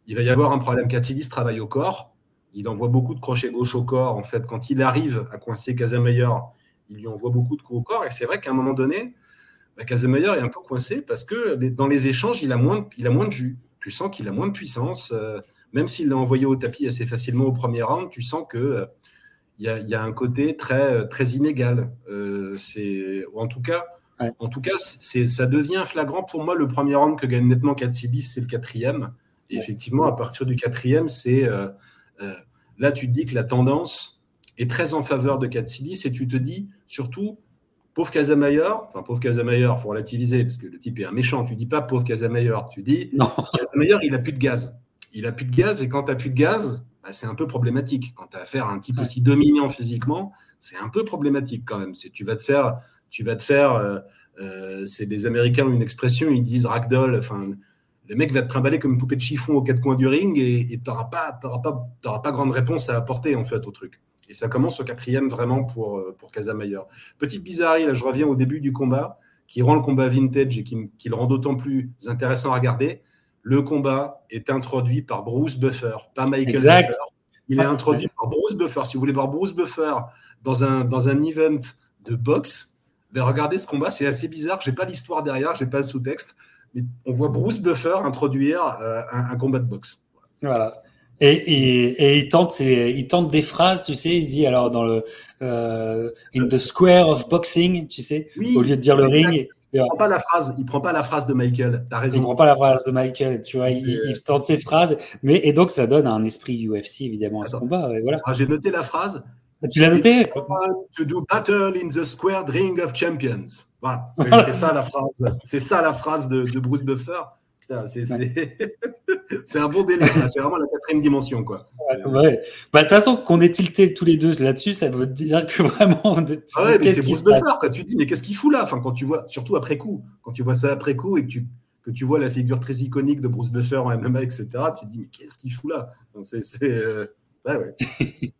il va y avoir un problème. Katsidis travaille au corps, il envoie beaucoup de crochets gauche au corps. En fait, quand il arrive à coincer Casamayor, il lui envoie beaucoup de coups au corps. Et c'est vrai qu'à un moment donné, bah, est un peu coincé parce que dans les échanges, il a moins de, jus. Tu sens qu'il a moins de puissance. Euh, même s'il l'a envoyé au tapis assez facilement au premier round, tu sens que il y, a un côté très, très inégal. c'est, en tout cas, en tout cas, ça devient flagrant pour moi. Le premier round que gagne nettement Katsibis, c'est le quatrième. Et effectivement, à partir du quatrième, c'est là, tu te dis que la tendance est très en faveur de Katsilis et tu te dis surtout, pauvre Casamayor, enfin pauvre Casamayor, il faut relativiser parce que le type est un méchant. Tu dis pas pauvre Casamayor, tu dis (laughs) Casamayor, il a plus de gaz. Il a plus de gaz et quand tu n'as plus de gaz, bah, c'est un peu problématique. Quand tu as affaire à un type aussi dominant physiquement, c'est un peu problématique quand même. Tu vas te faire, tu vas te faire euh, euh, c'est des Américains ont une expression, ils disent ragdoll, enfin, le mec va te trimballer comme une poupée de chiffon aux quatre coins du ring et tu n'auras pas, pas, pas grande réponse à apporter en fait au truc. Et ça commence au quatrième vraiment pour, euh, pour Casamayor. Petite bizarrerie, là je reviens au début du combat, qui rend le combat vintage et qui, qui le rend d'autant plus intéressant à regarder le combat est introduit par Bruce Buffer, pas Michael Buffer. Il est introduit par Bruce Buffer. Si vous voulez voir Bruce Buffer dans un, dans un event de boxe, regardez ce combat, c'est assez bizarre. Je n'ai pas l'histoire derrière, je n'ai pas le sous-texte, mais on voit Bruce Buffer introduire euh, un, combat de boxe. Voilà. Et, et, et il, tente il tente des phrases, tu sais, il se dit alors dans le euh, in the square of boxing, tu sais, au lieu de dire le ring. Il prend pas la phrase, il prend pas la phrase de Michael. T'as raison. Il prend pas la phrase de Michael, tu vois. Il, tente ses phrases, mais et donc ça donne un esprit UFC évidemment à ce combat. voilà. Ah, j'ai noté la phrase. Tu l'as noté To do battle in the square ring of champions. Voilà, (laughs) c'est ça la phrase. C'est ça la phrase de, de Bruce Buffer. (laughs) c'est un bon délai. C'est vraiment la quatrième dimension, quoi. Ouais. Bah, de toute façon, qu'on est tilté tous les deux là-dessus, ça veut dire que vraiment. Ah ouais, mais c'est Bruce Buffer, quand tu dis, mais qu'est-ce qu'il fout là? Enfin, quand tu vois, surtout après coup, quand tu vois ça après coup et que tu, que tu vois la figure très iconique de Bruce Buffer en MMA, etc., tu te dis, mais qu'est-ce qu'il fout là? C'est. Ouais, ouais. (laughs)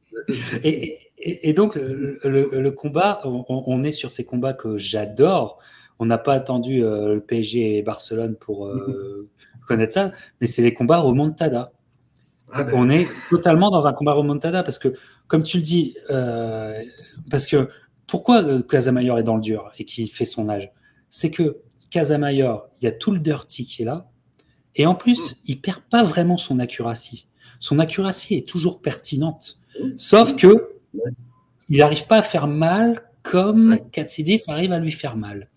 et, et, et, donc, le, le, combat, on, on, est sur ces combats que j'adore. On n'a pas attendu euh, le PSG et Barcelone pour euh, (laughs) connaître ça, mais c'est les combats remontada. Ah ben. On est totalement dans un combat remontada parce que, comme tu le dis, euh, parce que pourquoi Casamayor est dans le dur et qui fait son âge? C'est que Casamayor, il y a tout le dirty qui est là, et en plus, mm. il perd pas vraiment son accuracy. Son accuracy est toujours pertinente, sauf que il n'arrive pas à faire mal comme Katsidis arrive à lui faire mal.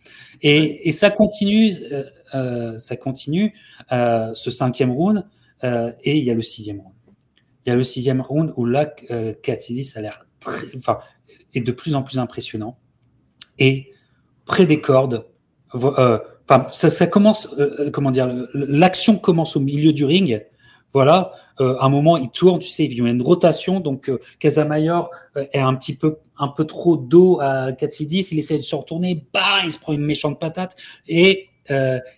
Et, ça continue, euh, euh, ça continue euh, ce cinquième round, et il y a le sixième round. Il y a le sixième round où là, Katsidis a l'air enfin, est de plus en plus impressionnant. Et près des cordes, enfin, ça, ça, commence, comment dire, l'action commence au milieu du ring voilà, euh, à un moment, il tourne, tu sais, il y a une rotation, donc euh, Casamayor euh, est un petit peu, un peu trop dos à Katsidis, il essaie de se retourner, bah, il se prend une méchante patate et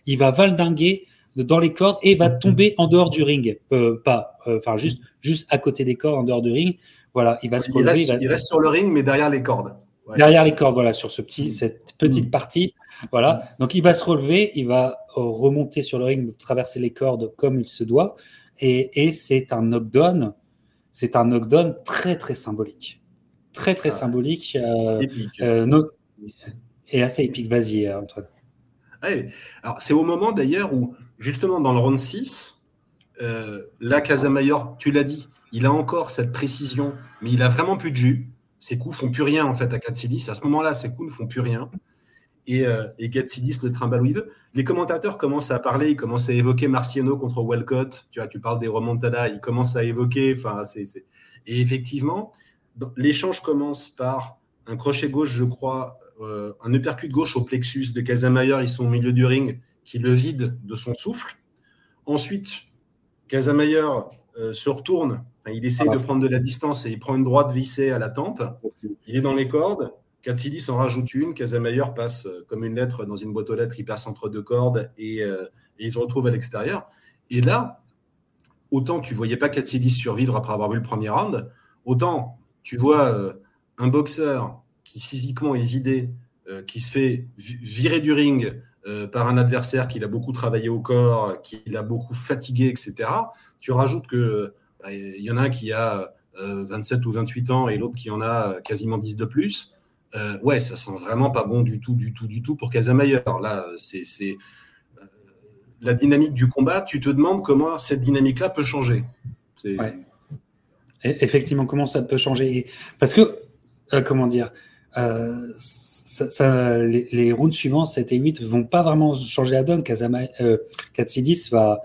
il va valdinguer dans les cordes et va tomber en dehors du ring, pas, enfin juste, juste à côté des cordes, en dehors du ring. Voilà, il va se relever. Il reste, sur le ring, mais derrière les cordes. Derrière les cordes, voilà, sur ce petit, cette petite mm. partie. Voilà. Donc il va se relever, il va remonter sur le ring, traverser les cordes comme il se doit. Et, c'est un knockdown, c'est un knockdown très très symbolique, très très ah. symbolique, euh, euh, et assez épique. Vas-y, euh, Antoine. alors c'est au moment d'ailleurs où justement dans le round 6, là Casamayor, tu l'as dit, il a encore cette précision, mais il a vraiment plus de jus. Ses coups font plus rien en fait à Katsilis. À ce moment-là, ses coups ne font plus rien et, euh, et le trimballe où il veut. Les commentateurs commencent à parler, ils commencent à évoquer Marciano contre Walcott. Tu vois, tu parles des remontadas, ils commencent à évoquer. Enfin, c'est, Et effectivement, l'échange commence par un crochet gauche, je crois, euh, un uppercut gauche au plexus de Casamayor. Ils sont au milieu du ring, qui le vide de son souffle. Ensuite, Casamayor euh, se retourne. il essaie ah de prendre de la distance et il prend une droite vissée à la tempe. Il est dans les cordes. Katsilis en rajoute une, Casamayor passe euh, comme une lettre dans une boîte aux lettres, il passe entre deux cordes et, euh, il se retrouve à l'extérieur. Et là, autant tu voyais pas Katsilis survivre après avoir vu le premier round, autant tu vois euh, un boxeur qui physiquement est vidé, qui se fait virer du ring par un adversaire qu'il a beaucoup travaillé au corps, qu'il a beaucoup fatigué, etc. Tu rajoutes que bah, il y en a un qui a 27 ou 28 ans et l'autre qui en a quasiment 10 de plus. Euh, ouais, ça sent vraiment pas bon du tout, du tout, du tout pour Casamayor. Là, c'est euh, la dynamique du combat. Tu te demandes comment cette dynamique-là peut changer. Ouais. Effectivement, comment ça peut changer? Parce que, euh, comment dire, les, rounds suivants, 7 et 8, vont pas vraiment changer la donne. Katsidis va,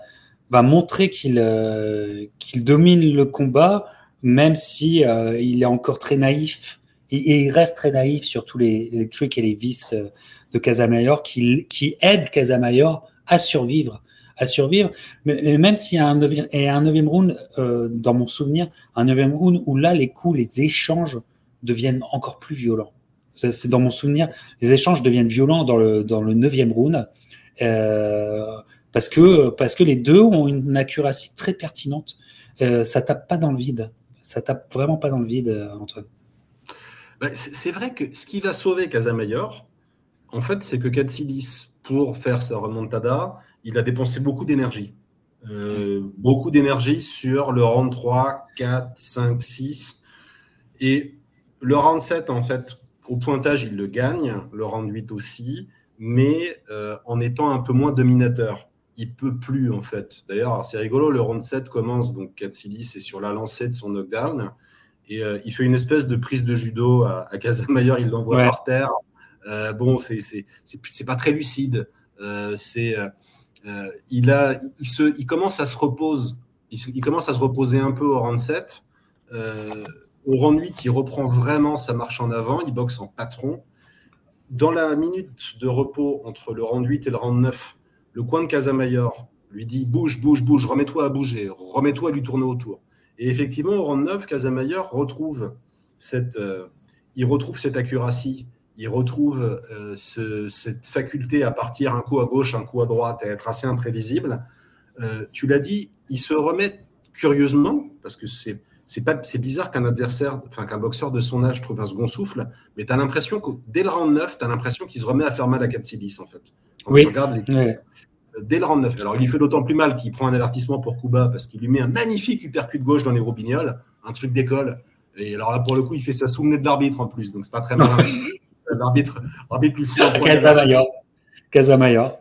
va montrer qu'il qu'il domine le combat, même si il est encore très naïf. Et, il reste très naïf sur tous les, les trucs et les vices de Casamayor qui, aident Casamayor à survivre à survivre. Mais même s'il y a un neuvième, et round, euh, dans mon souvenir, un neuvième round où là, les coups, les échanges deviennent encore plus violents. C'est dans mon souvenir, les échanges deviennent violents dans le, dans le neuvième round. Euh, parce que, parce que les deux ont une accuracy très pertinente. Euh, ça tape pas dans le vide. Ça tape vraiment pas dans le vide, euh, Antoine. Bah, c'est vrai que ce qui va sauver Casamayor, en fait, c'est que Katsilis, pour faire sa remontada, il a dépensé beaucoup d'énergie. Euh, beaucoup d'énergie sur le round 3, 4, 5, 6. Et le round 7, en fait, au pointage, il le gagne, le round 8 aussi, mais euh, en étant un peu moins dominateur. Il peut plus, en fait. D'ailleurs, c'est rigolo, le round 7 commence, donc Katsili, c'est sur la lancée de son knockdown, et euh, il fait une espèce de prise de judo à, à Casamayor, il l'envoie par terre. bon, c'est pas très lucide. c'est euh, il, a, il, se, il commence à se reposer, il, commence à se reposer un peu au round 7. Euh, au round 8, il reprend vraiment sa marche en avant, il boxe en patron. Dans la minute de repos entre le round 8 et le round 9, le coin de Casamayor lui dit bouge, bouge, bouge, remets-toi à bouger, remets-toi à lui tourner autour. Et effectivement, au round 9, Casamayor retrouve cette, euh, il retrouve cette accuracy il retrouve euh, cette faculté à partir un coup à gauche, un coup à droite, à être assez imprévisible. Euh, tu l'as dit, il se remet curieusement, parce que c'est c'est bizarre qu'un adversaire, enfin qu'un boxeur de son âge trouve un second souffle, mais tu as l'impression que dès le round 9, tu as l'impression qu'il se remet à faire mal à Katsilis en fait. oui. Euh, dès le round 9. Alors il lui fait d'autant plus mal qu'il prend un avertissement pour Kuba parce qu'il lui met un magnifique uppercut de gauche dans les robignoles, un truc d'école. Et alors là pour le coup, il fait ça sous de l'arbitre en plus, donc c'est pas très mal. (laughs) L'arbitre, l'arbitre lui fout un Casamayor.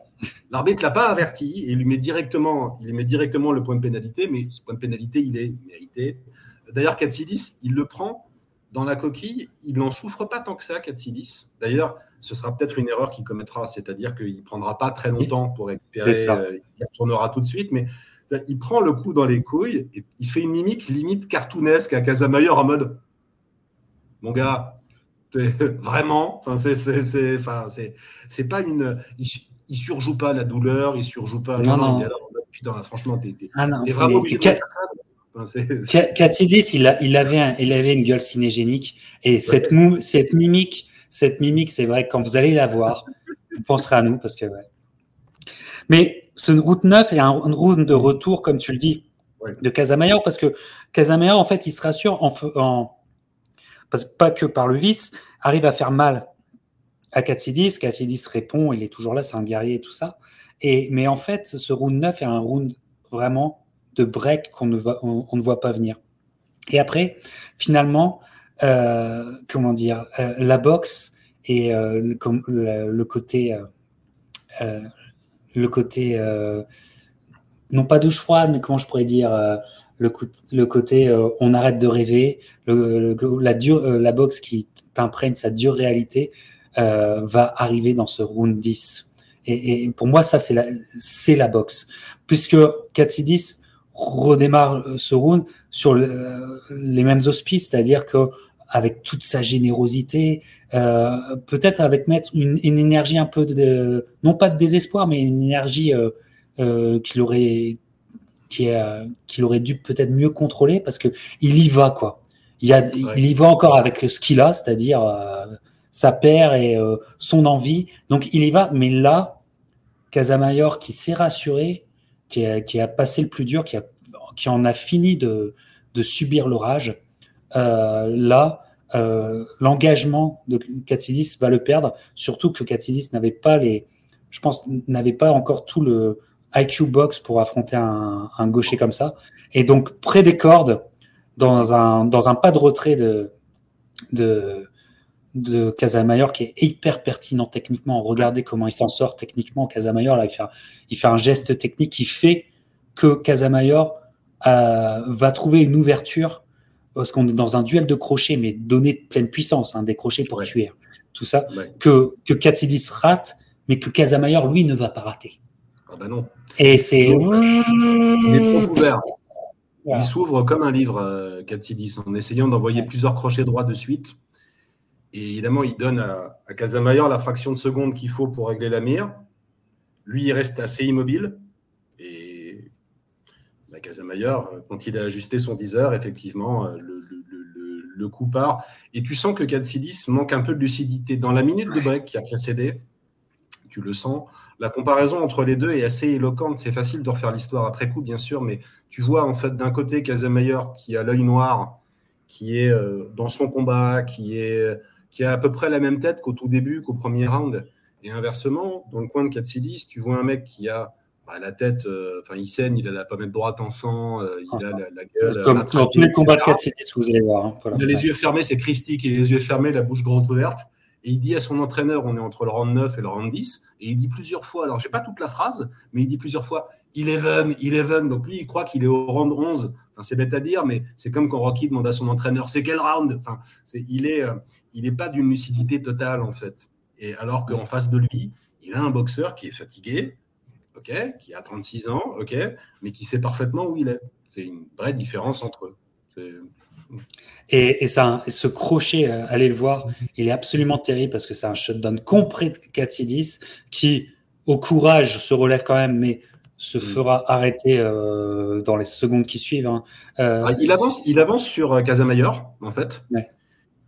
L'arbitre l'a pas averti et il lui met directement, il lui met directement le point de pénalité, mais ce point de pénalité, il est mérité. D'ailleurs, Katsidis, il le prend dans la coquille, il n'en souffre pas tant que ça, Katsidis. D'ailleurs, ce sera peut-être une erreur qu'il commettra, c'est-à-dire qu'il ne prendra pas très longtemps pour récupérer, euh, il retournera tout de suite, mais il prend le coup dans les couilles et il fait une mimique limite cartoonesque à Casamayor en mode Mon gars, (laughs) Vraiment, c'est, pas une. Il, surjoue pas la douleur, il surjoue pas. Non, non. non. franchement, t'es, ah vraiment obligé de il, il, avait il avait une gueule cinégénique et cette, mou, cette mimique, cette mimique, c'est vrai, quand vous allez la voir, vous penserez à nous parce que. Mais ce route 9 est un, une route de retour, comme tu le dis, de Casamayor, parce que Casamayor, en fait, il se rassure en, en pas que par le vice, arrive à faire mal à Katsidis. Katsidis répond, il est toujours là, c'est un guerrier et tout ça. Et, mais en fait, ce round 9 est un round vraiment de break qu'on ne, va, on, ne voit pas venir. Et après, finalement, comment dire, euh, la boxe et euh, le, côté, le côté, non pas douche froide, mais comment je pourrais dire, le, côté euh, on arrête de rêver, la, euh, boxe qui t'imprègne sa dure réalité euh, va arriver dans ce round 10. Et, pour moi, ça, c'est la, la boxe. Puisque Katsidis redémarre ce round sur les mêmes auspices, c'est-à-dire que avec toute sa générosité, peut-être avec mettre une, énergie un peu de, non pas de désespoir, mais une énergie qu'il aurait qu'il aurait dû peut-être mieux contrôler parce que il y va quoi. Il, y a, il y va encore avec ce qu'il a, c'est-à-dire euh, sa paire et euh, son envie. Donc il y va, mais là, Casamayor qui s'est rassuré, qui a, passé le plus dur, qui, a, qui en a fini de, de subir l'orage, euh, là, l'engagement de Katsidis va le perdre, surtout que Katsidis n'avait pas les, je pense, n'avait pas encore tout le, IQ box pour affronter un, gaucher comme ça. Et donc, près des cordes, dans un, dans un pas de retrait de, de Casamayor qui est hyper pertinent techniquement. Regardez comment il s'en sort techniquement. Casamayor, là, il fait, un, il fait un geste technique qui fait que Casamayor euh, va trouver une ouverture parce qu'on est dans un duel de crochets, mais donné de pleine puissance, hein, des crochets pour tuer, tout ça, que, que Katsidis rate, mais que Casamayor, lui, ne va pas rater. Ah bah non. Et c'est. Il s'ouvre comme un livre, euh, 4 en essayant d'envoyer plusieurs crochets droits de suite. Et évidemment, il donne à, à Casamayor la fraction de seconde qu'il faut pour régler la mire. Lui, il reste assez immobile. Et bah, Casamayor, quand il a ajusté son 10 heures, effectivement, euh, le, le, coup part. Et tu sens que 4 manque un peu de lucidité. Dans la minute de break qui a précédé, tu le sens, la comparaison entre les deux est assez éloquente. C'est facile de refaire l'histoire après coup, bien sûr, mais tu vois en fait d'un côté Casamayor qui a l'œil noir, qui est euh, dans son combat, qui, est, qui a à peu près la même tête qu'au tout début, qu'au premier round. Et inversement, dans le coin de Katsidis, tu vois un mec qui a bah, la tête, euh, enfin il saigne, il a la pommette droite en sang, euh, il a la, gueule. Comme dans tous les combats de Katsidis, vous allez voir. Hein, il a les yeux fermés, c'est Christique, il a les yeux fermés, la bouche grande ouverte. Et il dit à son entraîneur, on est entre le round 9 et le round 10, et il dit plusieurs fois, alors j'ai pas toute la phrase, mais il dit plusieurs fois, 11, 11, donc lui il croit qu'il est au round 11. Enfin, c'est bête à dire, mais c'est comme quand Rocky demande à son entraîneur, c'est quel round? Enfin, Il n'est euh, il est pas d'une lucidité totale en fait. Et alors qu'en face de lui, il a un boxeur qui est fatigué, ok, qui a 36 ans, ok, mais qui sait parfaitement où il est. C'est une vraie différence entre eux. Et, ça, ce crochet, euh, allez le voir, il est absolument terrible parce que c'est un shutdown complet de Katsidis qui, au courage, se relève quand même, mais se mm. fera arrêter euh, dans les secondes qui suivent. Hein. Euh, ah, il, avance, il avance sur Casamayor, en fait.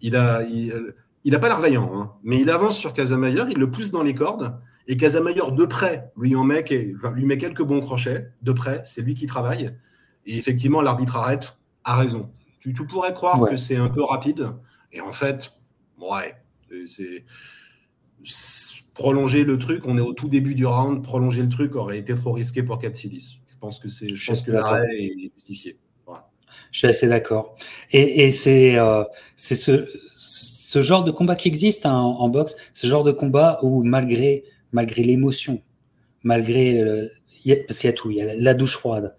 Il a, il, a pas l'air vaillant, hein, mais il avance sur Casamayor, il le pousse dans les cordes. Et Casamayor, de près, lui, en met, lui met quelques bons crochets. De près, c'est lui qui travaille. Et effectivement, l'arbitre arrête, a raison. Tu, pourrais croire que c'est un peu rapide. Et en fait, ouais, c'est prolonger le truc. On est au tout début du round. Prolonger le truc aurait été trop risqué pour Katsilis. Je pense que c'est, je, pense que l'arrêt est justifié. Je suis assez d'accord. Et, c'est euh, c'est ce, ce genre de combat qui existe hein, en, boxe, ce genre de combat où malgré malgré l'émotion, malgré parce qu'il y a tout, il y a la douche froide,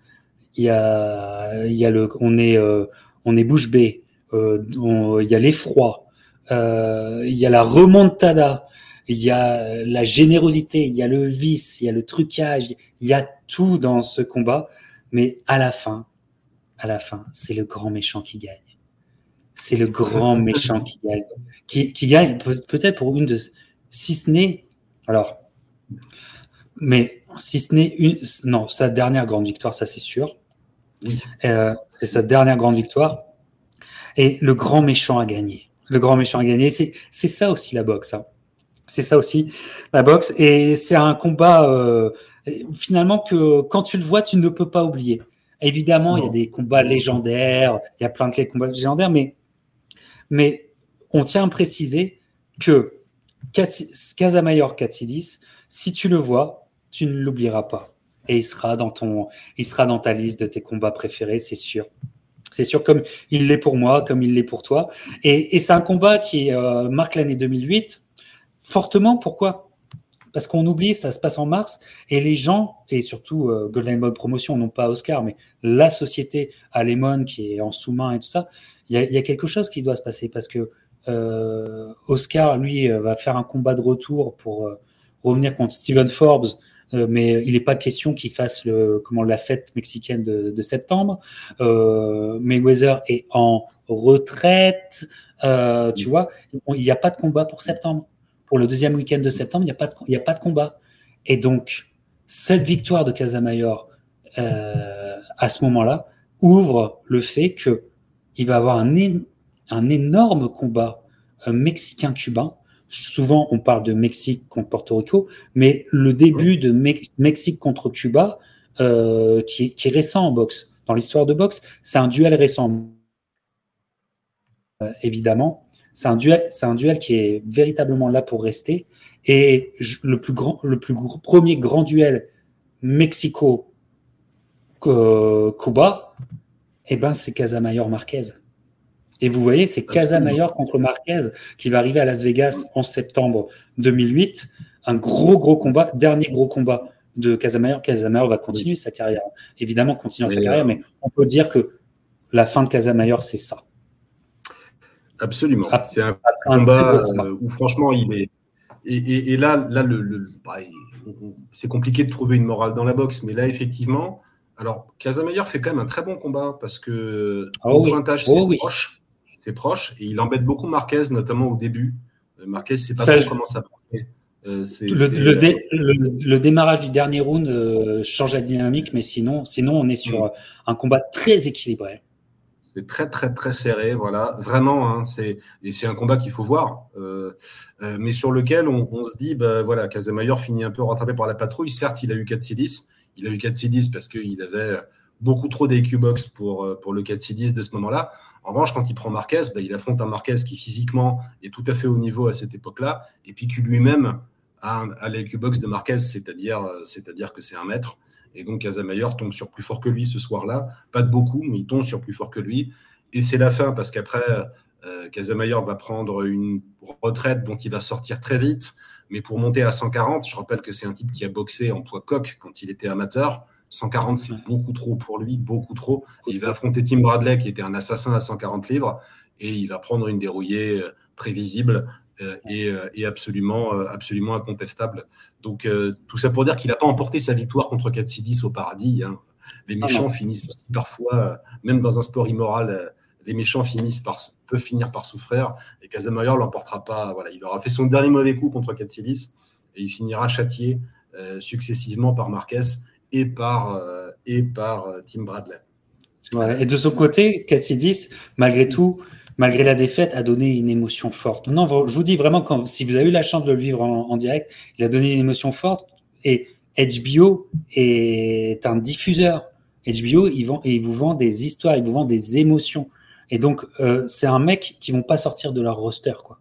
il y a il y a le on est euh, on est bouche bée, euh, il y a l'effroi, il y a la remontada, il y a la générosité, il y a le vice, il y a le trucage, il y a tout dans ce combat. Mais à la fin, à la fin, c'est le grand méchant qui gagne. C'est le grand méchant qui gagne. Qui, gagne peut-être pour une de, si ce n'est, alors, mais si ce n'est une, non, sa dernière grande victoire, ça c'est sûr. Euh, c'est sa dernière grande victoire. Et le grand méchant a gagné. Le grand méchant a gagné. C'est ça aussi la boxe. Hein. C'est ça aussi la boxe. Et c'est un combat euh, finalement que quand tu le vois, tu ne peux pas oublier. Évidemment, il y a des combats légendaires, il y a plein de combats légendaires, mais, mais on tient à préciser que Casamayor Katsidis, si tu le vois, tu ne l'oublieras pas et il sera dans ton, il sera dans ta liste de tes combats préférés, c'est sûr. C'est sûr, comme il l'est pour moi, comme il l'est pour toi. Et, c'est un combat qui euh, marque l'année 2008 fortement. Pourquoi? Parce qu'on oublie, ça se passe en mars, et les gens, et surtout euh, Golden Boy Promotion, non pas Oscar, mais la société Alemon qui est en sous-main et tout ça, il y, a quelque chose qui doit se passer parce que euh, Oscar, lui, va faire un combat de retour pour revenir contre Steven Forbes euh, mais il n'est pas question qu'il fasse le, comment, la fête mexicaine de, septembre. Euh, Mayweather est en retraite, euh, tu vois. Il n'y a pas de combat pour septembre. Pour le deuxième week-end de septembre, il n'y a, pas de, il a pas de combat. Et donc, cette victoire de Casamayor euh, à ce moment-là ouvre le fait qu'il va avoir un, un énorme combat mexicain-cubain Souvent, on parle de Mexique contre Porto Rico, mais le début de Mexique contre Cuba, euh, qui, est récent en boxe, dans l'histoire de boxe, c'est un duel récent. Euh, évidemment, c'est un duel, c'est un duel qui est véritablement là pour rester. Et le plus grand, le plus premier grand duel Mexico Cuba, eh ben c'est Casamayor Marquez. Et vous voyez, c'est Casamayor contre Marquez qui va arriver à Las Vegas en septembre 2008. Un gros, gros combat, dernier gros combat de Casamayor. Casamayor va continuer sa carrière, évidemment, continuer sa carrière, mais on peut dire que la fin de Casamayor, c'est ça. Absolument. C'est un, combat, euh, où, franchement, il est, et, là, là le, bah, c'est compliqué de trouver une morale dans la boxe, mais là, effectivement, alors Casamayer fait quand même un très bon combat parce que oh pointage, oh c'est proche, c'est proche, et il embête beaucoup Marquez, notamment au début. Euh, Marquez, c'est pas ça, comment ça euh, le, démarrage du dernier round euh, change la dynamique, mais sinon, sinon on est sur mm. un combat très équilibré. C'est très très très serré, voilà, vraiment. Hein, c'est et c'est un combat qu'il faut voir, euh, mais sur lequel on, se dit, bah voilà, Casamayor finit un peu rattrapé par la patrouille. Certes, il a eu 4 C10, il a eu 4 C10 parce qu'il avait beaucoup trop d'AQ box pour pour le 4 C10 de ce moment-là. En revanche, quand il prend Marquez, bah, il affronte un Marquez qui physiquement est tout à fait au niveau à cette époque-là, et puis qui lui-même à, à box de Marquez, c'est-à-dire euh, c'est-à-dire que c'est un maître. Et donc Casamayor tombe sur plus fort que lui ce soir-là. Pas de beaucoup, mais il tombe sur plus fort que lui. Et c'est la fin parce qu'après, euh, Casamayor va prendre une retraite dont il va sortir très vite. Mais pour monter à 140, je rappelle que c'est un type qui a boxé en poids coq quand il était amateur. 140, c'est beaucoup trop pour lui, beaucoup trop. il va affronter Tim Bradley, qui était un assassin à 140 livres, et il va prendre une dérouillée euh, prévisible euh, euh, et, absolument, euh, absolument incontestable. Donc, tout ça pour dire qu'il n'a pas emporté sa victoire contre Katsidis au paradis. Hein. Les ah méchants finissent aussi parfois, même dans un sport immoral, les méchants finissent par, peuvent finir par souffrir. Et Casamayor l'emportera pas. Voilà, il aura fait son dernier mauvais coup contre Katsidis et il finira châtié successivement par Marquez et par, et par Tim Bradley. et de son côté, Katsidis, malgré tout, malgré la défaite, a donné une émotion forte. Non, je vous dis vraiment, quand, si vous avez eu la chance de le vivre en, direct, il a donné une émotion forte. Et HBO est un diffuseur. HBO, il, vend, il vous vend des histoires, il vous vend des émotions. Et donc, euh, c'est un mec qui vont pas sortir de leur roster, quoi.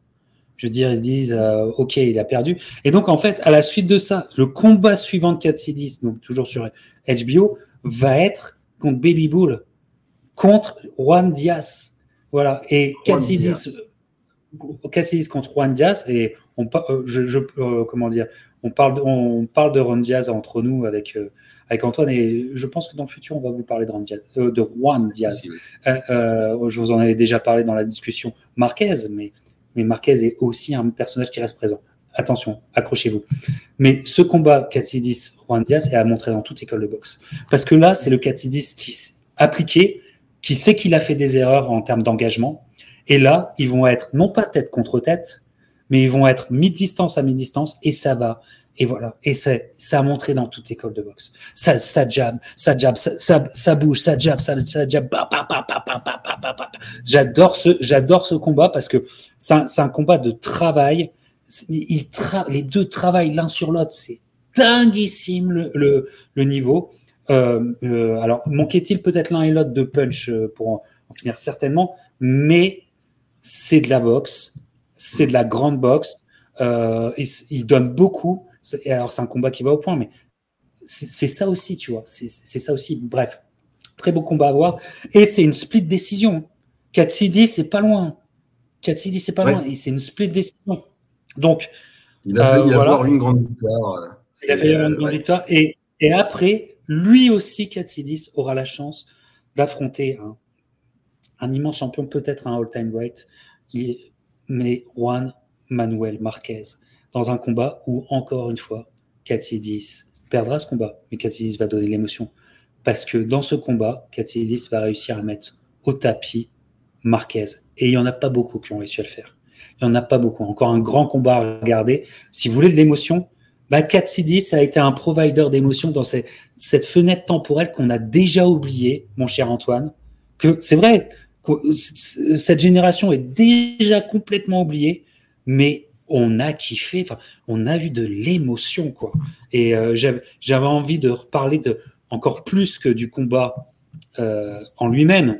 Je veux dire, ils se disent, euh, OK, il a perdu. Et donc, en fait, à la suite de ça, le combat suivant de 4 donc toujours sur HBO, va être contre Baby Bull, contre Juan Diaz. Voilà. Et Cassidis, contre Juan Diaz, et on, euh, je, euh, comment dire, on parle, de, on parle de Juan Diaz entre nous avec, euh, avec Antoine, et je pense que dans le futur, on va vous parler de Juan Diaz. de Juan Diaz. je vous en avais déjà parlé dans la discussion Marquez, mais, mais Marquez est aussi un personnage qui reste présent. Attention, accrochez-vous. Mais ce combat Katsidis Juan Diaz est à montrer dans toute école de boxe. Parce que là, c'est le Katsidis qui appliqué qui sait qu'il a fait des erreurs en termes d'engagement. Et là, ils vont être non pas tête contre tête, mais ils vont être mi-distance à mi-distance et ça va. Et voilà. Et c'est, ça a montré dans toute école de boxe. Ça, ça jab, ça jab, ça, ça, bouge, ça jab, ça, ça jab. J'adore ce, j'adore ce combat parce que c'est un, un, combat de travail. Ils tra les deux travaillent l'un sur l'autre. C'est dinguissime le, le, le niveau. Euh, euh, alors, manquait-il peut-être l'un et l'autre de punch euh, pour en, finir certainement, mais c'est de la boxe, c'est de la grande boxe. il, donne beaucoup. Et alors, c'est un combat qui va au point, mais c'est ça aussi, tu vois. C'est ça aussi. Bref, très beau combat à voir. Et c'est une split décision. Katsidi, c'est pas loin. Katsidi, c'est pas loin. Et c'est une split décision. Donc, il a failli avoir une grande victoire. Il a failli avoir une grande victoire. Et, et après, lui aussi, Katsidis aura la chance d'affronter un, immense champion, peut-être un all-time great, mais Juan Manuel Marquez, dans un combat où, encore une fois, Katsidis perdra ce combat, mais Katsidis va donner l'émotion. Parce que dans ce combat, Katsidis va réussir à mettre au tapis Marquez. Et il n'y en a pas beaucoup qui ont réussi à le faire. Il n'y en a pas beaucoup. Encore un grand combat à regarder. Si vous voulez de l'émotion, bah, ça a été un provider d'émotions dans cette, fenêtre temporelle qu'on a déjà oubliée, mon cher Antoine. Que c'est vrai, cette génération est déjà complètement oubliée, mais on a kiffé, enfin, on a eu de l'émotion, quoi. Et euh, j'avais envie de reparler de encore plus que du combat euh, en lui-même,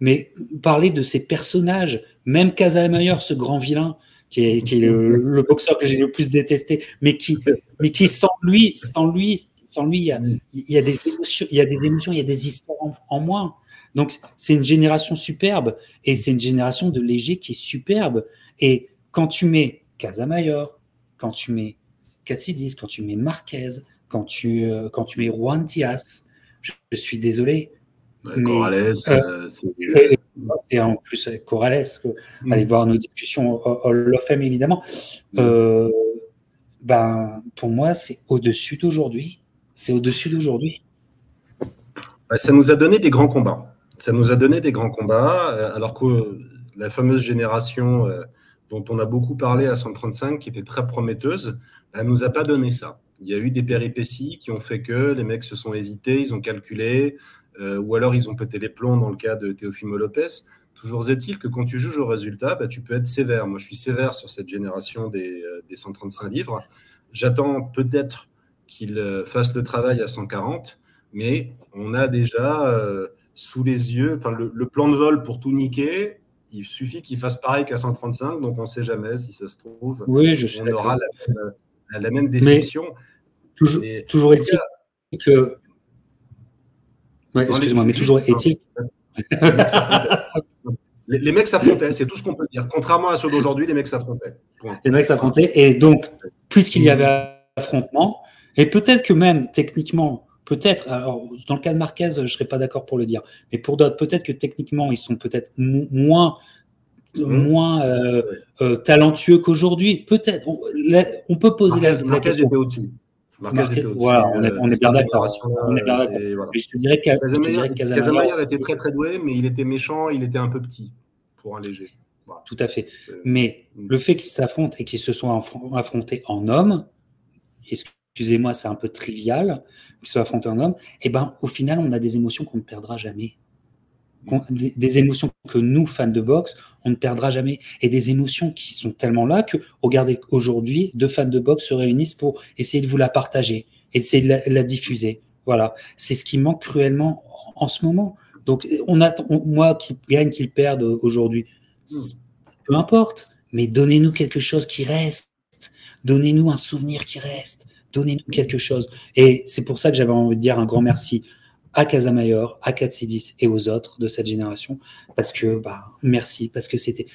mais parler de ces personnages, même Casamayer, ce grand vilain, qui est, le, boxeur que j'ai le plus détesté, mais qui, mais qui sans lui, sans lui, sans lui, il y a, il y a des émotions, il y a des émotions, il y a des histoires en, moins. Donc c'est une génération superbe et c'est une génération de légers qui est superbe. Et quand tu mets Casamayor, quand tu mets Katsidis, quand tu mets Marquez, quand tu, euh, quand tu mets Juan Diaz, je, suis désolé. Mais, Corrales, euh, euh et en plus avec Corrales, mm. allez voir nos discussions Hall of Fame évidemment. Mm. Euh, ben, pour moi, c'est au-dessus d'aujourd'hui. C'est au-dessus d'aujourd'hui. Bah, ça nous a donné des grands combats. Ça nous a donné des grands combats, euh, alors que la fameuse génération euh, dont on a beaucoup parlé à 135, qui était très prometteuse, elle nous a pas donné ça. Il y a eu des péripéties qui ont fait que les mecs se sont hésités, ils ont calculé, euh, ou alors ils ont pété les plombs dans le cas de Teofimo Lopez. Toujours est-il que quand tu juges au résultat, bah, tu peux être sévère. Moi, je suis sévère sur cette génération des, euh, des 135 livres. J'attends peut-être qu'il euh, fasse le travail à 140, mais on a déjà sous les yeux le, le, plan de vol pour tout niquer. Il suffit qu'il fasse pareil qu'à 135, donc on ne sait jamais si ça se trouve. Oui, je suis on aura la même, la même déception. toujours, toujours est-il que. Ouais, excuse-moi, mais toujours est-il. les, les mecs s'affrontaient, c'est tout ce qu'on peut dire. Contrairement à ceux d'aujourd'hui, les mecs s'affrontaient. Les mecs s'affrontaient, et donc, puisqu'il y avait affrontement, et peut-être que même techniquement, peut-être, alors dans le cas de Marquez, je ne serais pas d'accord pour le dire, mais pour d'autres, peut-être que techniquement, ils sont peut-être moins Mmh. moins euh, euh, talentueux qu'aujourd'hui. Peut-être. On, peut poser la, la question. était au-dessus. Marquez était au-dessus. Voilà, on est, on est bien d'accord. On est bien d'accord. Voilà. Je te dirais que était très très doué, mais il était méchant, il était un peu petit pour un léger. Voilà. Tout à fait. Mais mmh. le fait qu'ils s'affrontent et qu'ils se soient affrontés en hommes, excusez-moi, c'est un peu trivial, qu'ils soient affrontés en hommes, et eh ben au final, on a des émotions qu'on ne perdra jamais des, émotions que nous, fans de boxe, on ne perdra jamais. Et des émotions qui sont tellement là que, regardez, aujourd'hui, deux fans de boxe se réunissent pour essayer de vous la partager, essayer de la, diffuser. Voilà. C'est ce qui manque cruellement en, ce moment. Donc, on attend, moi, qui gagne, qu'il perde aujourd'hui, peu importe, mais donnez-nous quelque chose qui reste. Donnez-nous un souvenir qui reste. Donnez-nous quelque chose. Et c'est pour ça que j'avais envie de dire un grand merci à Casamayor, à Katsidis et aux autres de cette génération, parce que, bah, merci, parce que c'était,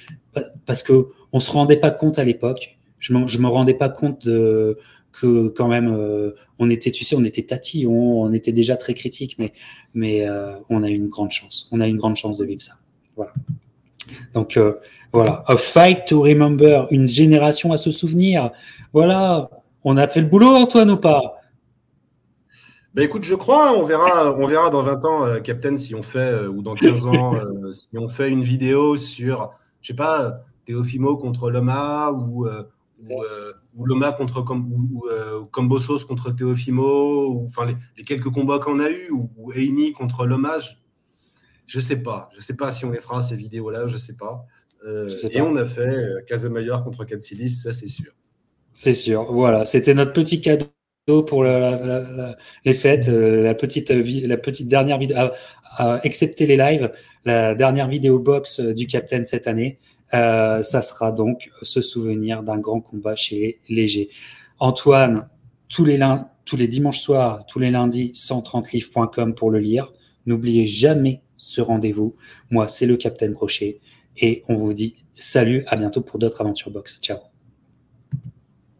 parce que on se rendait pas compte à l'époque, je je me rendais pas compte de, que quand même, euh, on était, tu sais, on était tatillon, on était déjà très critique, mais, mais euh, on a eu une grande chance, on a une grande chance de vivre ça. Voilà. Donc, euh, voilà, a fight to remember, une génération à se souvenir. Voilà, on a fait le boulot, Antoine, ou pas? Ben écoute, je crois, on verra, on verra dans 20 ans, euh, Captain, si on fait, euh, ou dans 15 ans, (laughs) euh, si on fait une vidéo sur, je sais pas, Teofimo contre Loma, ou, ou, Loma contre ou, Combosos contre Teofimo, ou enfin les, quelques combats qu'on a eu, ou, ou Eini contre Loma, je, ne sais pas. Je sais pas si on les fera, ces vidéos-là, je sais pas. sais et on a fait Casamayor contre Katsilis, ça c'est sûr. C'est sûr, voilà, c'était notre petit cadeau pour les fêtes, euh, la petite, la petite dernière vidéo, excepté les lives, la dernière vidéo box euh, du Captain cette année. Euh, ça sera donc ce souvenir d'un grand combat chez Léger. Antoine, tous les, tous les dimanches soirs, tous les lundis, 130livres.com pour le lire. N'oubliez jamais ce rendez-vous. Moi, c'est le Captain Crochet et on vous dit salut, à bientôt pour d'autres aventures box. Ciao.